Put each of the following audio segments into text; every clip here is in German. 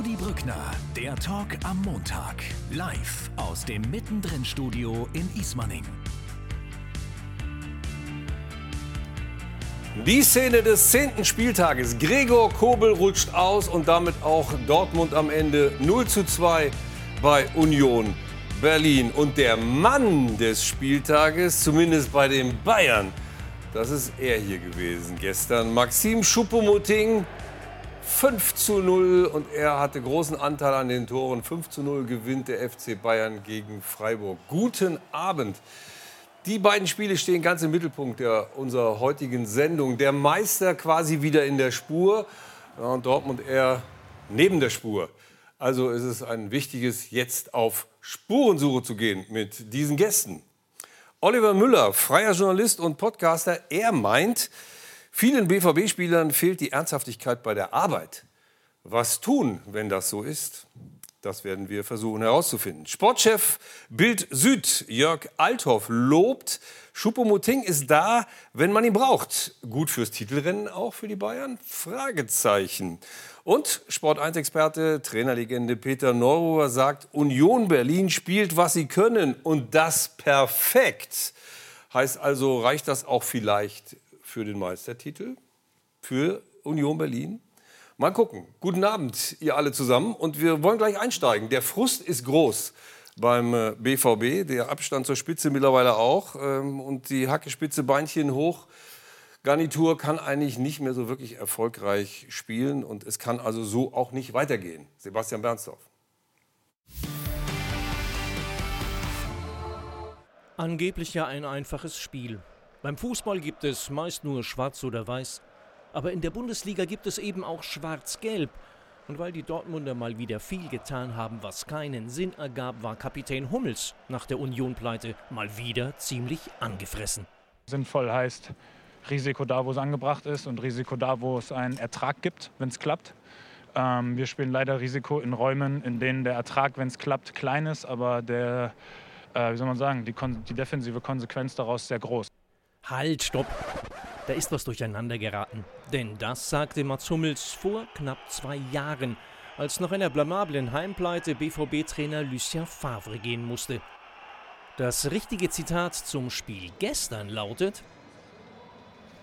Rudi Brückner, der Talk am Montag. Live aus dem Mittendrin-Studio in Ismaning. Die Szene des zehnten Spieltages. Gregor Kobel rutscht aus und damit auch Dortmund am Ende 0 zu 2 bei Union Berlin. Und der Mann des Spieltages, zumindest bei den Bayern, das ist er hier gewesen gestern. Maxim Schuppomoting, 5 zu 0 und er hatte großen Anteil an den Toren. 5 zu 0 gewinnt der FC Bayern gegen Freiburg. Guten Abend. Die beiden Spiele stehen ganz im Mittelpunkt der, unserer heutigen Sendung. Der Meister quasi wieder in der Spur und Dortmund eher neben der Spur. Also ist es ein wichtiges, jetzt auf Spurensuche zu gehen mit diesen Gästen. Oliver Müller, freier Journalist und Podcaster, er meint, vielen BVB-Spielern fehlt die Ernsthaftigkeit bei der Arbeit. Was tun, wenn das so ist? Das werden wir versuchen herauszufinden. Sportchef Bild Süd Jörg Althoff lobt, Schuppomoting ist da, wenn man ihn braucht. Gut fürs Titelrennen auch für die Bayern? Fragezeichen. Und Sport 1-Experte, Trainerlegende Peter Neururer sagt, Union Berlin spielt, was sie können und das perfekt. Heißt also, reicht das auch vielleicht für den Meistertitel? Für Union Berlin? Mal gucken. Guten Abend, ihr alle zusammen. Und wir wollen gleich einsteigen. Der Frust ist groß beim BVB, äh, der Abstand zur Spitze mittlerweile auch. Ähm, und die Hacke Spitze Beinchen hoch. Garnitur kann eigentlich nicht mehr so wirklich erfolgreich spielen. Und es kann also so auch nicht weitergehen. Sebastian Bernsdorf. Angeblich ja ein einfaches Spiel. Beim Fußball gibt es meist nur schwarz oder weiß. Aber in der Bundesliga gibt es eben auch Schwarz-Gelb. Und weil die Dortmunder mal wieder viel getan haben, was keinen Sinn ergab, war Kapitän Hummels nach der Union-Pleite mal wieder ziemlich angefressen. Sinnvoll heißt Risiko da, wo es angebracht ist und Risiko da, wo es einen Ertrag gibt, wenn es klappt. Ähm, wir spielen leider Risiko in Räumen, in denen der Ertrag, wenn es klappt, klein ist, aber der, äh, wie soll man sagen, die, die defensive Konsequenz daraus sehr groß. Halt, stopp! Da ist was durcheinander geraten. Denn das sagte Mats Hummels vor knapp zwei Jahren, als nach einer blamablen Heimpleite BVB-Trainer Lucien Favre gehen musste. Das richtige Zitat zum Spiel gestern lautet: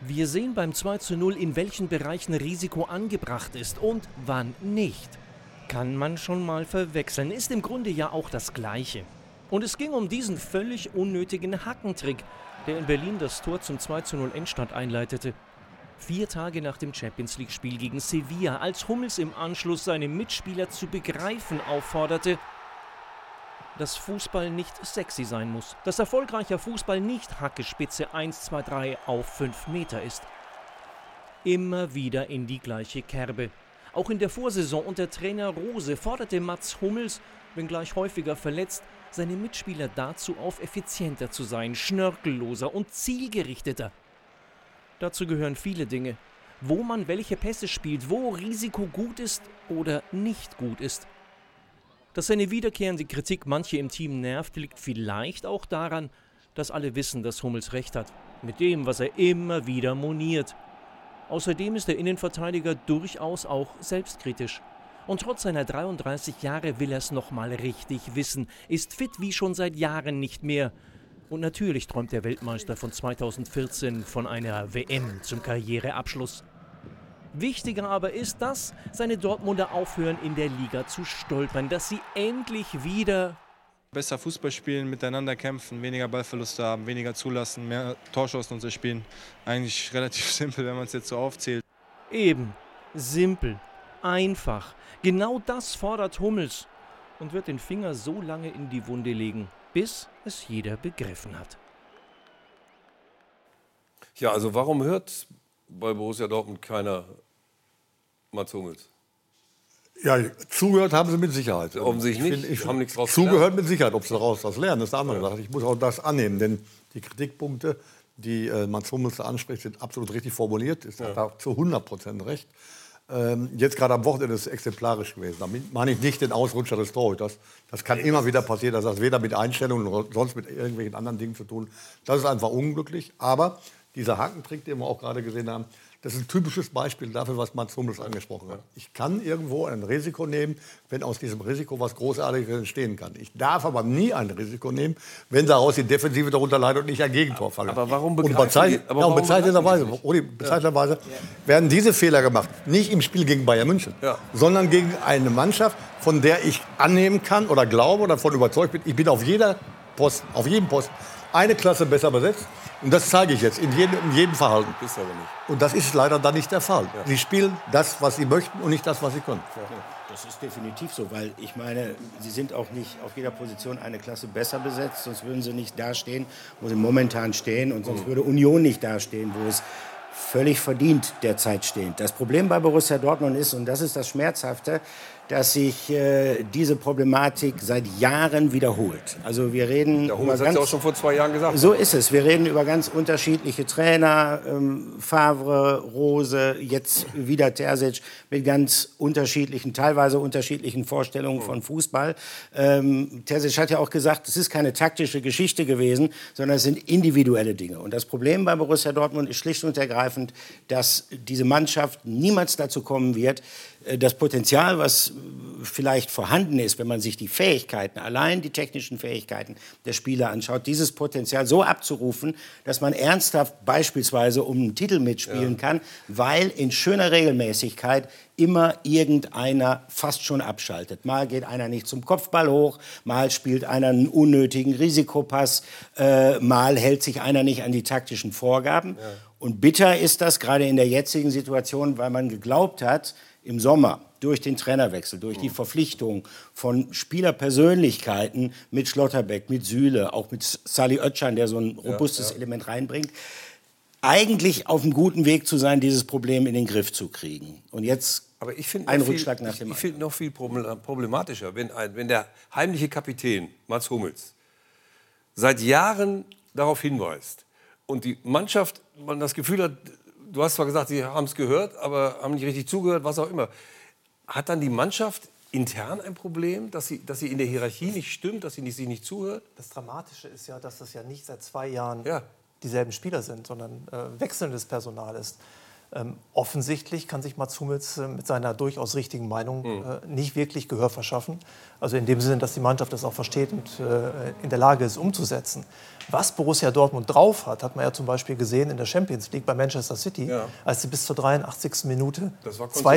Wir sehen beim 2 zu 0, in welchen Bereichen Risiko angebracht ist und wann nicht. Kann man schon mal verwechseln, ist im Grunde ja auch das Gleiche. Und es ging um diesen völlig unnötigen Hackentrick, der in Berlin das Tor zum 2 zu 0 Endstand einleitete. Vier Tage nach dem Champions League-Spiel gegen Sevilla, als Hummels im Anschluss seine Mitspieler zu begreifen aufforderte, dass Fußball nicht sexy sein muss, dass erfolgreicher Fußball nicht Hackespitze 1, 2, 3 auf 5 Meter ist. Immer wieder in die gleiche Kerbe. Auch in der Vorsaison unter Trainer Rose forderte Mats Hummels, wenngleich häufiger verletzt, seine Mitspieler dazu auf, effizienter zu sein, schnörkelloser und zielgerichteter. Dazu gehören viele Dinge. Wo man welche Pässe spielt, wo Risiko gut ist oder nicht gut ist. Dass seine wiederkehrende Kritik manche im Team nervt, liegt vielleicht auch daran, dass alle wissen, dass Hummels recht hat. Mit dem, was er immer wieder moniert. Außerdem ist der Innenverteidiger durchaus auch selbstkritisch. Und trotz seiner 33 Jahre will er es nochmal richtig wissen, ist fit wie schon seit Jahren nicht mehr. Und natürlich träumt der Weltmeister von 2014 von einer WM zum Karriereabschluss. Wichtiger aber ist, dass seine Dortmunder aufhören, in der Liga zu stolpern, dass sie endlich wieder besser Fußball spielen, miteinander kämpfen, weniger Ballverluste haben, weniger zulassen, mehr Torschancen uns spielen. Eigentlich relativ simpel, wenn man es jetzt so aufzählt. Eben, simpel, einfach. Genau das fordert Hummels und wird den Finger so lange in die Wunde legen, bis es jeder begriffen hat. Ja, also warum hört bei Borussia Dortmund keiner Mats Hummels? Ja, zugehört haben sie mit Sicherheit. Offensichtlich nicht. Ich, haben nichts draus Zugehört gelernt. mit Sicherheit. Ob sie daraus was lernen, ist eine andere Sache. Ich muss auch das annehmen, denn die Kritikpunkte, die äh, Mats Hummels da anspricht, sind absolut richtig formuliert. Ist ja. da zu 100 Prozent recht. Ähm, jetzt gerade am Wochenende ist es exemplarisch gewesen. Damit meine ich nicht den Ausrutscher des Torhüters. Das kann immer wieder passieren. Das hat weder mit Einstellungen noch sonst mit irgendwelchen anderen Dingen zu tun. Das ist einfach unglücklich. Aber dieser Hakentrick, den wir auch gerade gesehen haben, das ist ein typisches Beispiel dafür, was Mats Hummels angesprochen hat. Ich kann irgendwo ein Risiko nehmen, wenn aus diesem Risiko was Großartiges entstehen kann. Ich darf aber nie ein Risiko nehmen, wenn daraus die Defensive darunter leidet und ich ein Gegentor falle. Aber warum bezeichnet, aber ja, warum bezeichnenderweise, bezeichnenderweise werden diese Fehler gemacht. Nicht im Spiel gegen Bayern München, Ja. sondern gegen eine Mannschaft, von der ich annehmen kann oder glaube oder davon überzeugt bin, ich bin auf jeder Posten, auf jedem Posten eine Klasse besser besetzt. Und das zeige ich jetzt in jedem, in jedem Verhalten. Ist aber nicht. Und das ist leider dann nicht der Fall. Sie spielen das, was sie möchten und nicht das, was sie können. Das ist definitiv so, weil ich meine, sie sind auch nicht auf jeder Position eine Klasse besser besetzt, sonst würden sie nicht dastehen, wo sie momentan stehen und sonst würde Union nicht dastehen, wo es völlig verdient derzeit steht. Das Problem bei Borussia Dortmund ist, und das ist das Schmerzhafte, dass sich äh, diese Problematik seit Jahren wiederholt. Also wir reden Der Hummels über ganz- auch schon vor zwei Jahren gesagt. so ist es. Wir reden über ganz unterschiedliche Trainer. Ähm, Favre, Rose, jetzt wieder Terzic mit ganz unterschiedlichen, teilweise unterschiedlichen Vorstellungen von Fußball. Ähm, Terzic hat ja auch gesagt, es ist keine taktische Geschichte gewesen, sondern es sind individuelle Dinge. Und das Problem bei Borussia Dortmund ist schlicht und ergreifend, dass diese Mannschaft niemals dazu kommen wird, das Potenzial, was äh, vielleicht vorhanden ist, wenn man sich die Fähigkeiten, allein die technischen Fähigkeiten der Spieler anschaut, dieses Potenzial so abzurufen, dass man ernsthaft beispielsweise um einen Titel mitspielen kann, weil in schöner Regelmäßigkeit immer irgendeiner fast schon abschaltet. Mal geht einer nicht zum Kopfball hoch, mal spielt einer einen unnötigen Risikopass, äh, mal hält sich einer nicht an die taktischen Vorgaben. Und bitter ist das gerade in der jetzigen Situation, weil man geglaubt hat, im Sommer durch den Trainerwechsel, durch die Verpflichtung von Spielerpersönlichkeiten mit Schlotterbeck, mit Süle, auch mit Sali Oetschan, der so ein robustes Element reinbringt, eigentlich auf einem guten Weg zu sein, dieses Problem in den Griff zu kriegen. Und jetzt Aber ich finde ein noch viel- Rückschlag nach ich, dem ich finde noch viel proble- problematischer, wenn, ein, wenn der heimliche Kapitän Mats Hummels seit Jahren darauf hinweist und die Mannschaft man das Gefühl hat, du hast zwar gesagt, sie haben es gehört, aber haben nicht richtig zugehört, was auch immer. Hat dann die Mannschaft intern ein Problem, dass sie, dass sie in der Hierarchie nicht stimmt, dass sie nicht, sich nicht zuhört? Das Dramatische ist ja, dass das ja nicht seit zwei Jahren Ja. dieselben Spieler sind, sondern äh, wechselndes Personal ist. Ähm, offensichtlich kann sich Mats Hummels äh, mit seiner durchaus richtigen Meinung äh, nicht wirklich Gehör verschaffen. Also in dem Sinne, dass die Mannschaft das auch versteht und äh, in der Lage ist, umzusetzen. Was Borussia Dortmund drauf hat, hat man ja zum Beispiel gesehen in der Champions League bei Manchester City, Ja. als sie bis zur 83. Minute 2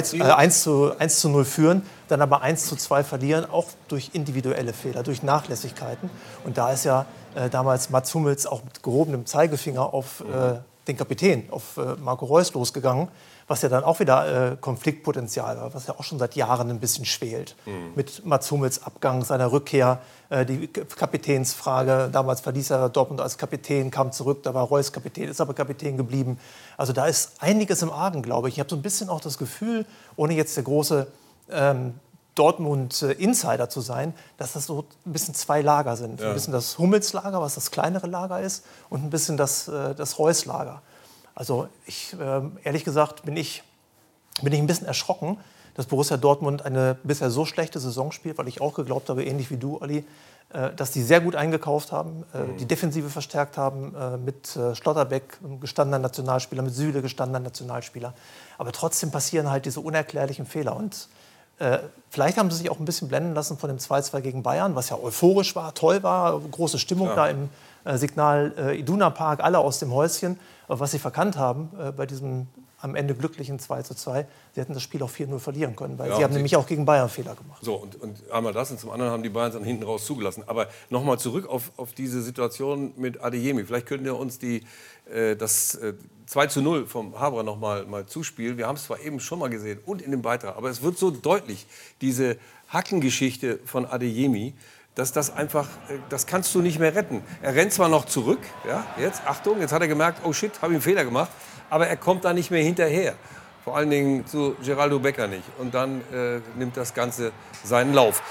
zu, äh, konzentriert. 1, zu, 1 zu 0 führen, dann aber 1 zu 2 verlieren, auch durch individuelle Fehler, durch Nachlässigkeiten. Und da ist ja äh, damals Mats Hummels auch mit gehobenem Zeigefinger auf äh, den Kapitän, auf äh, Marco Reus losgegangen, was ja dann auch wieder äh, Konfliktpotenzial war, was ja auch schon seit Jahren ein bisschen schwelt. Mit Mats Hummels Abgang, seiner Rückkehr, äh, die Kapitänsfrage. Damals verließ er Dortmund als Kapitän, kam zurück, da war Reus Kapitän, ist aber Kapitän geblieben. Also da ist einiges im Argen, glaube ich. Ich habe so ein bisschen auch das Gefühl, ohne jetzt der große ähm, Dortmund-Insider zu sein, dass das so ein bisschen zwei Lager sind. Ein bisschen das Hummels-Lager, was das kleinere Lager ist, und ein bisschen das, äh, das Reus-Lager. Also ich, ähm, ehrlich gesagt, bin ich, bin ich ein bisschen erschrocken, dass Borussia Dortmund eine bisher so schlechte Saison spielt, weil ich auch geglaubt habe, ähnlich wie du, Olli, äh, dass die sehr gut eingekauft haben, äh, die Defensive verstärkt haben äh, mit äh, Schlotterbeck, einem gestandenen Nationalspieler, mit Süle, gestandener Nationalspieler. Aber trotzdem passieren halt diese unerklärlichen Fehler. Und äh, vielleicht haben sie sich auch ein bisschen blenden lassen von dem 2-2 gegen Bayern, was ja euphorisch war, toll war, große Stimmung da im äh, Signal äh, Iduna Park, alle aus dem Häuschen. Aber was sie verkannt haben äh, bei diesem am Ende glücklichen 2 zu 2, sie hätten das Spiel auch 4-0 verlieren können, weil Ja, sie haben nämlich auch gegen Bayern Fehler gemacht. So, und, und einmal das und zum anderen haben die Bayern dann hinten raus zugelassen. Aber nochmal zurück auf, auf diese Situation mit Adeyemi. Vielleicht könnt ihr uns die, äh, das äh, 2 zu 0 vom Haber noch mal, mal zuspielen. Wir haben es zwar eben schon mal gesehen und in dem Beitrag, aber es wird so deutlich, diese Hackengeschichte von Adeyemi, dass das einfach, äh, das kannst du nicht mehr retten. Er rennt zwar noch zurück, ja, jetzt, Achtung, jetzt hat er gemerkt, oh shit, habe ich einen Fehler gemacht, aber er kommt da nicht mehr hinterher. Vor allen Dingen zu Geraldo Becker nicht. Und dann äh, nimmt das Ganze seinen Lauf.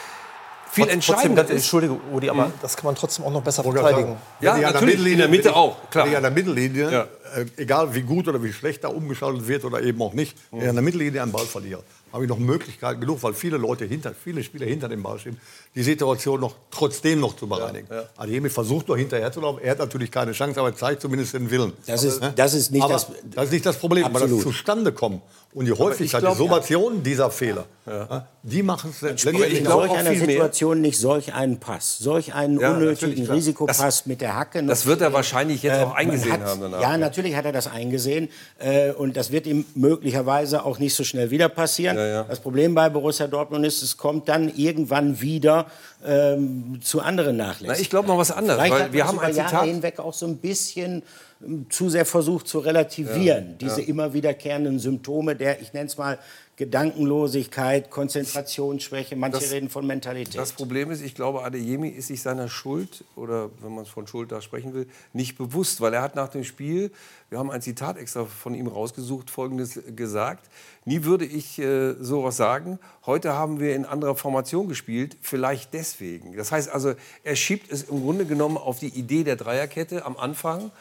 Viel Trotz- entscheidender ist, Entschuldige, Udi, aber das kann man trotzdem auch noch besser verteidigen. Ja, der natürlich, Mittellinie- in der Mitte auch, klar. Wenn ich an der Mittellinie, Ja. äh, egal wie gut oder wie schlecht da umgeschaltet wird oder eben auch nicht, wenn ich an der Mittellinie einen Ball verliere, habe ich noch Möglichkeiten genug, weil viele Leute hinter, viele Spieler hinter dem Ball stehen, die Situation noch trotzdem noch zu bereinigen. Ja, ja. Adeyemi versucht noch hinterher zu laufen. Er hat natürlich keine Chance, aber zeigt zumindest den Willen. Das ist, das ist, nicht, aber das, das ist nicht das Problem. Absolut. Aber das zustande kommen und die Häufigkeit, glaub, die Summation ja. dieser Fehler, ja. die machen es letztendlich. In solch einer Situation nicht solch einen Pass, solch einen ja, unnötigen Risikopass das, mit der Hacke. Das wird er wahrscheinlich jetzt äh, auch eingesehen hat, haben. Danach. Ja, natürlich hat er das eingesehen. Äh, und das wird ihm möglicherweise auch nicht so schnell wieder passieren. Das Problem bei Borussia Dortmund ist, es kommt dann irgendwann wieder ähm, zu anderen Nachlässen. Na, ich glaube noch was anderes. Vielleicht weil wir haben ein Zitat hinweg auch so ein bisschen ähm, zu sehr versucht zu relativieren. Ja, diese ja. immer wiederkehrenden Symptome der, ich nenne es mal, Gedankenlosigkeit, Konzentrationsschwäche, manche das, reden von Mentalität. Das Problem ist, ich glaube, Adeyemi ist sich seiner Schuld, oder wenn man von Schuld da sprechen will, nicht bewusst, weil er hat nach dem Spiel, wir haben ein Zitat extra von ihm rausgesucht, folgendes gesagt, nie würde ich äh, sowas sagen, heute haben wir in anderer Formation gespielt, vielleicht deswegen. Das heißt also, er schiebt es im Grunde genommen auf die Idee der Dreierkette am Anfang,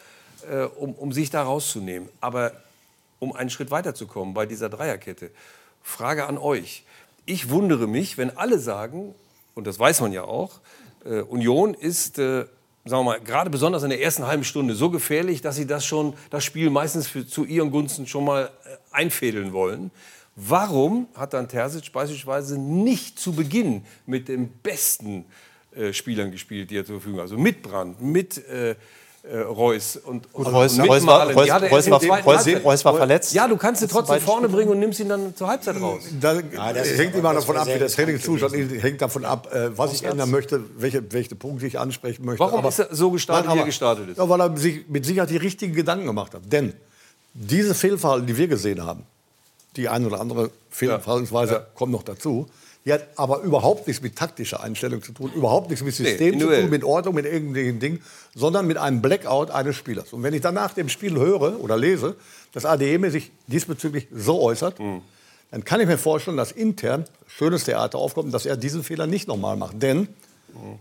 äh, um, um sich da rauszunehmen. Aber um einen Schritt weiterzukommen bei dieser Dreierkette, Frage an euch. Ich wundere mich, wenn alle sagen, und das weiß man ja auch, äh, Union ist, äh, sagen wir mal, gerade besonders in der ersten halben Stunde so gefährlich, dass sie das schon, das Spiel meistens für, zu ihren Gunsten schon mal äh, einfädeln wollen. Warum hat dann Terzic beispielsweise nicht zu Beginn mit den besten äh, Spielern gespielt, die er zur Verfügung hat? Also mit Brand, mit äh, Reus und, Gut, und Reus, Reus, war, Reus, Reus, war, Reus, Reus, war, verletzt. Ja, du kannst ihn trotzdem vorne bringen und nimmst ihn dann zur Halbzeit raus. Da, ja, das hängt immer davon ab, wie der Trainingszustand hängt davon ab, äh, was ich ändern möchte, welche, welche Punkte ich ansprechen möchte. Warum aber, ist er so gestartet, wie er gestartet ist? Ja, weil er sich mit Sicherheit die richtigen Gedanken gemacht hat. Denn diese Fehlverhalten, die wir gesehen haben, die eine oder andere Fehlverhaltensweise ja. kommt noch dazu, die hat aber überhaupt nichts mit taktischer Einstellung zu tun, überhaupt nichts mit System nee, zu tun, mit Ordnung, mit irgendwelchen Dingen, sondern mit einem Blackout eines Spielers. Und wenn ich dann nach dem Spiel höre oder lese, dass ADM sich diesbezüglich so äußert, mhm. dann kann ich mir vorstellen, dass intern schönes Theater aufkommt, dass er diesen Fehler nicht nochmal macht. Denn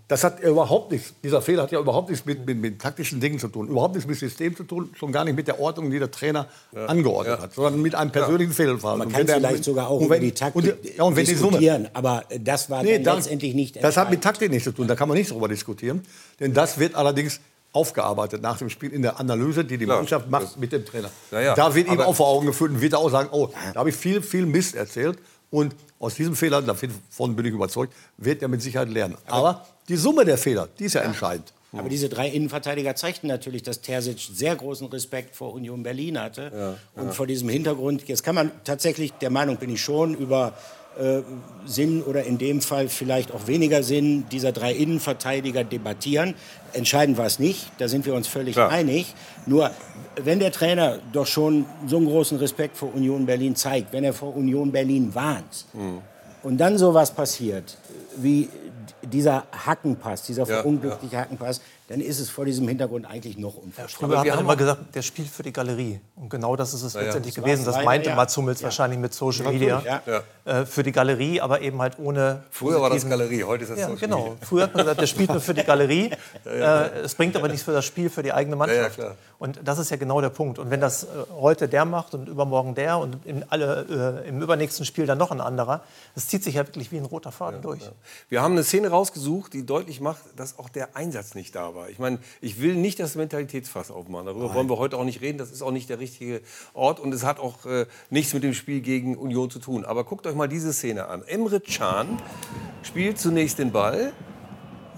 das hat überhaupt nichts, dieser Fehler hat ja überhaupt nichts mit, mit, mit, taktischen Dingen zu tun, überhaupt nichts mit System zu tun, schon gar nicht mit der Ordnung, die der Trainer ja. angeordnet ja. hat, sondern mit einem persönlichen ja. Fehlverhalten. Man kann vielleicht sogar auch wenn, über die Taktik und, ja, und wenn diskutieren, die aber das war nee, dann letztendlich nicht Das hat mit Taktik nichts zu tun, da kann man nicht darüber diskutieren, denn das wird allerdings aufgearbeitet nach dem Spiel in der Analyse, die die Mannschaft macht mit dem Trainer. Da wird ihm auch vor Augen geführt und wird auch sagen, oh, da habe ich viel, viel Mist erzählt und aus diesem Fehler, davon bin ich überzeugt, wird er mit Sicherheit lernen. Aber die Summe der Fehler, die ist ja, ja. entscheidend. Aber diese drei Innenverteidiger zeigten natürlich, dass Terzic sehr großen Respekt vor Union Berlin hatte. Ja, und ja. vor diesem Hintergrund, jetzt kann man tatsächlich, der Meinung bin ich schon, über äh, Sinn oder in dem Fall vielleicht auch weniger Sinn dieser drei Innenverteidiger debattieren. Entscheidend war es nicht, da sind wir uns völlig ja. einig. Nur wenn der Trainer doch schon so einen großen Respekt vor Union Berlin zeigt, wenn er vor Union Berlin warnt mhm. und dann sowas passiert, wie dieser Hackenpass, dieser ja, verunglückliche ja. Hackenpass, dann ist es vor diesem Hintergrund eigentlich noch unvorstellbar. Ja, früher hat man immer gesagt, der spielt für die Galerie. Und genau das ist es ja, letztendlich das gewesen. Das meinte ja. Mats Hummels wahrscheinlich mit Social Media. Äh, für die Galerie, aber eben halt ohne... Früher war das Galerie, heute ist das ja, Social genau. Früher hat man gesagt, der spielt nur für die Galerie. äh, es bringt aber nichts für das Spiel, für die eigene Mannschaft. Und das ist ja genau der Punkt. Und wenn das äh, heute der macht und übermorgen der und in alle, äh, im übernächsten Spiel dann noch ein anderer, das zieht sich ja wirklich wie ein roter Faden durch. Wir haben eine Szene rausgesucht, die deutlich macht, dass auch der Einsatz nicht da war war. Ich meine, ich will nicht das Mentalitätsfass aufmachen. Darüber Nein. wollen wir heute auch nicht reden. Das ist auch nicht der richtige Ort und es hat auch äh, nichts mit dem Spiel gegen Union zu tun. Aber guckt euch mal diese Szene an. Emre Can spielt zunächst den Ball.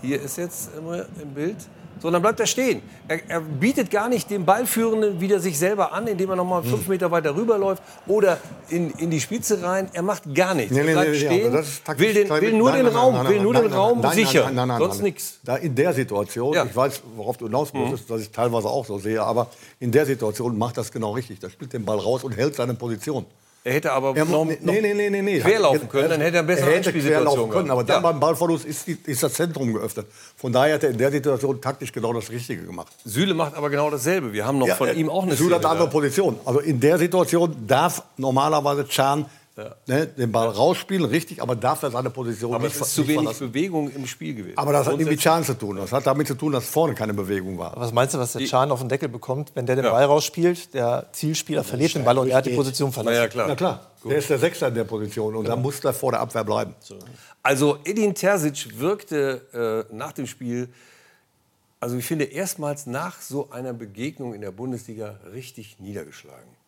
Hier ist jetzt Emre im Bild sondern bleibt er stehen. Er, er, bietet gar nicht dem Ballführenden wieder sich selber an, indem er noch mal fünf hm. Meter weiter rüberläuft oder in, in die Spitze rein. Er macht gar nichts. Nee, nee, er bleibt nee, stehen, will, den, will nur nein, den Raum, nein, will nur den Raum sichern, sonst nichts. Da in der Situation, ja. ich weiß, worauf du hinaus musstest, mhm. dass ich teilweise auch so sehe, aber in der Situation macht das genau richtig. Da spielt den Ball raus und hält seine Position. Er hätte aber er, noch, nee, nee, nee, nee, nee. querlaufen können, dann hätte er besser er hätte querlaufen können, aber dann ja. beim Ballverlust ist, ist, das Zentrum geöffnet. Von daher hat er in der Situation taktisch genau das Richtige gemacht. Süle macht aber genau dasselbe. Wir haben noch ja, von ihm auch eine Süle hat eine andere Position. Also in der Situation darf normalerweise Can Ne, den Ball rausspielen, richtig, aber darf er seine Position Aber nicht es ver- ist zu nicht wenig verlassen. Bewegung im Spiel gewesen. Aber das hat nichts mit Chan zu tun. Das hat damit zu tun, dass vorne keine Bewegung war. Was meinst du, was der Chan auf den Deckel bekommt, wenn der den Ja. Ball rausspielt? Der Zielspieler verliert den Ball und er hat die Position verlassen. Na ja, klar. Na klar, der ist der Sechster in der Position und da muss er vor der Abwehr bleiben. Also Edin Terzic wirkte äh, nach dem Spiel, also ich finde erstmals nach so einer Begegnung in der Bundesliga richtig niedergeschlagen.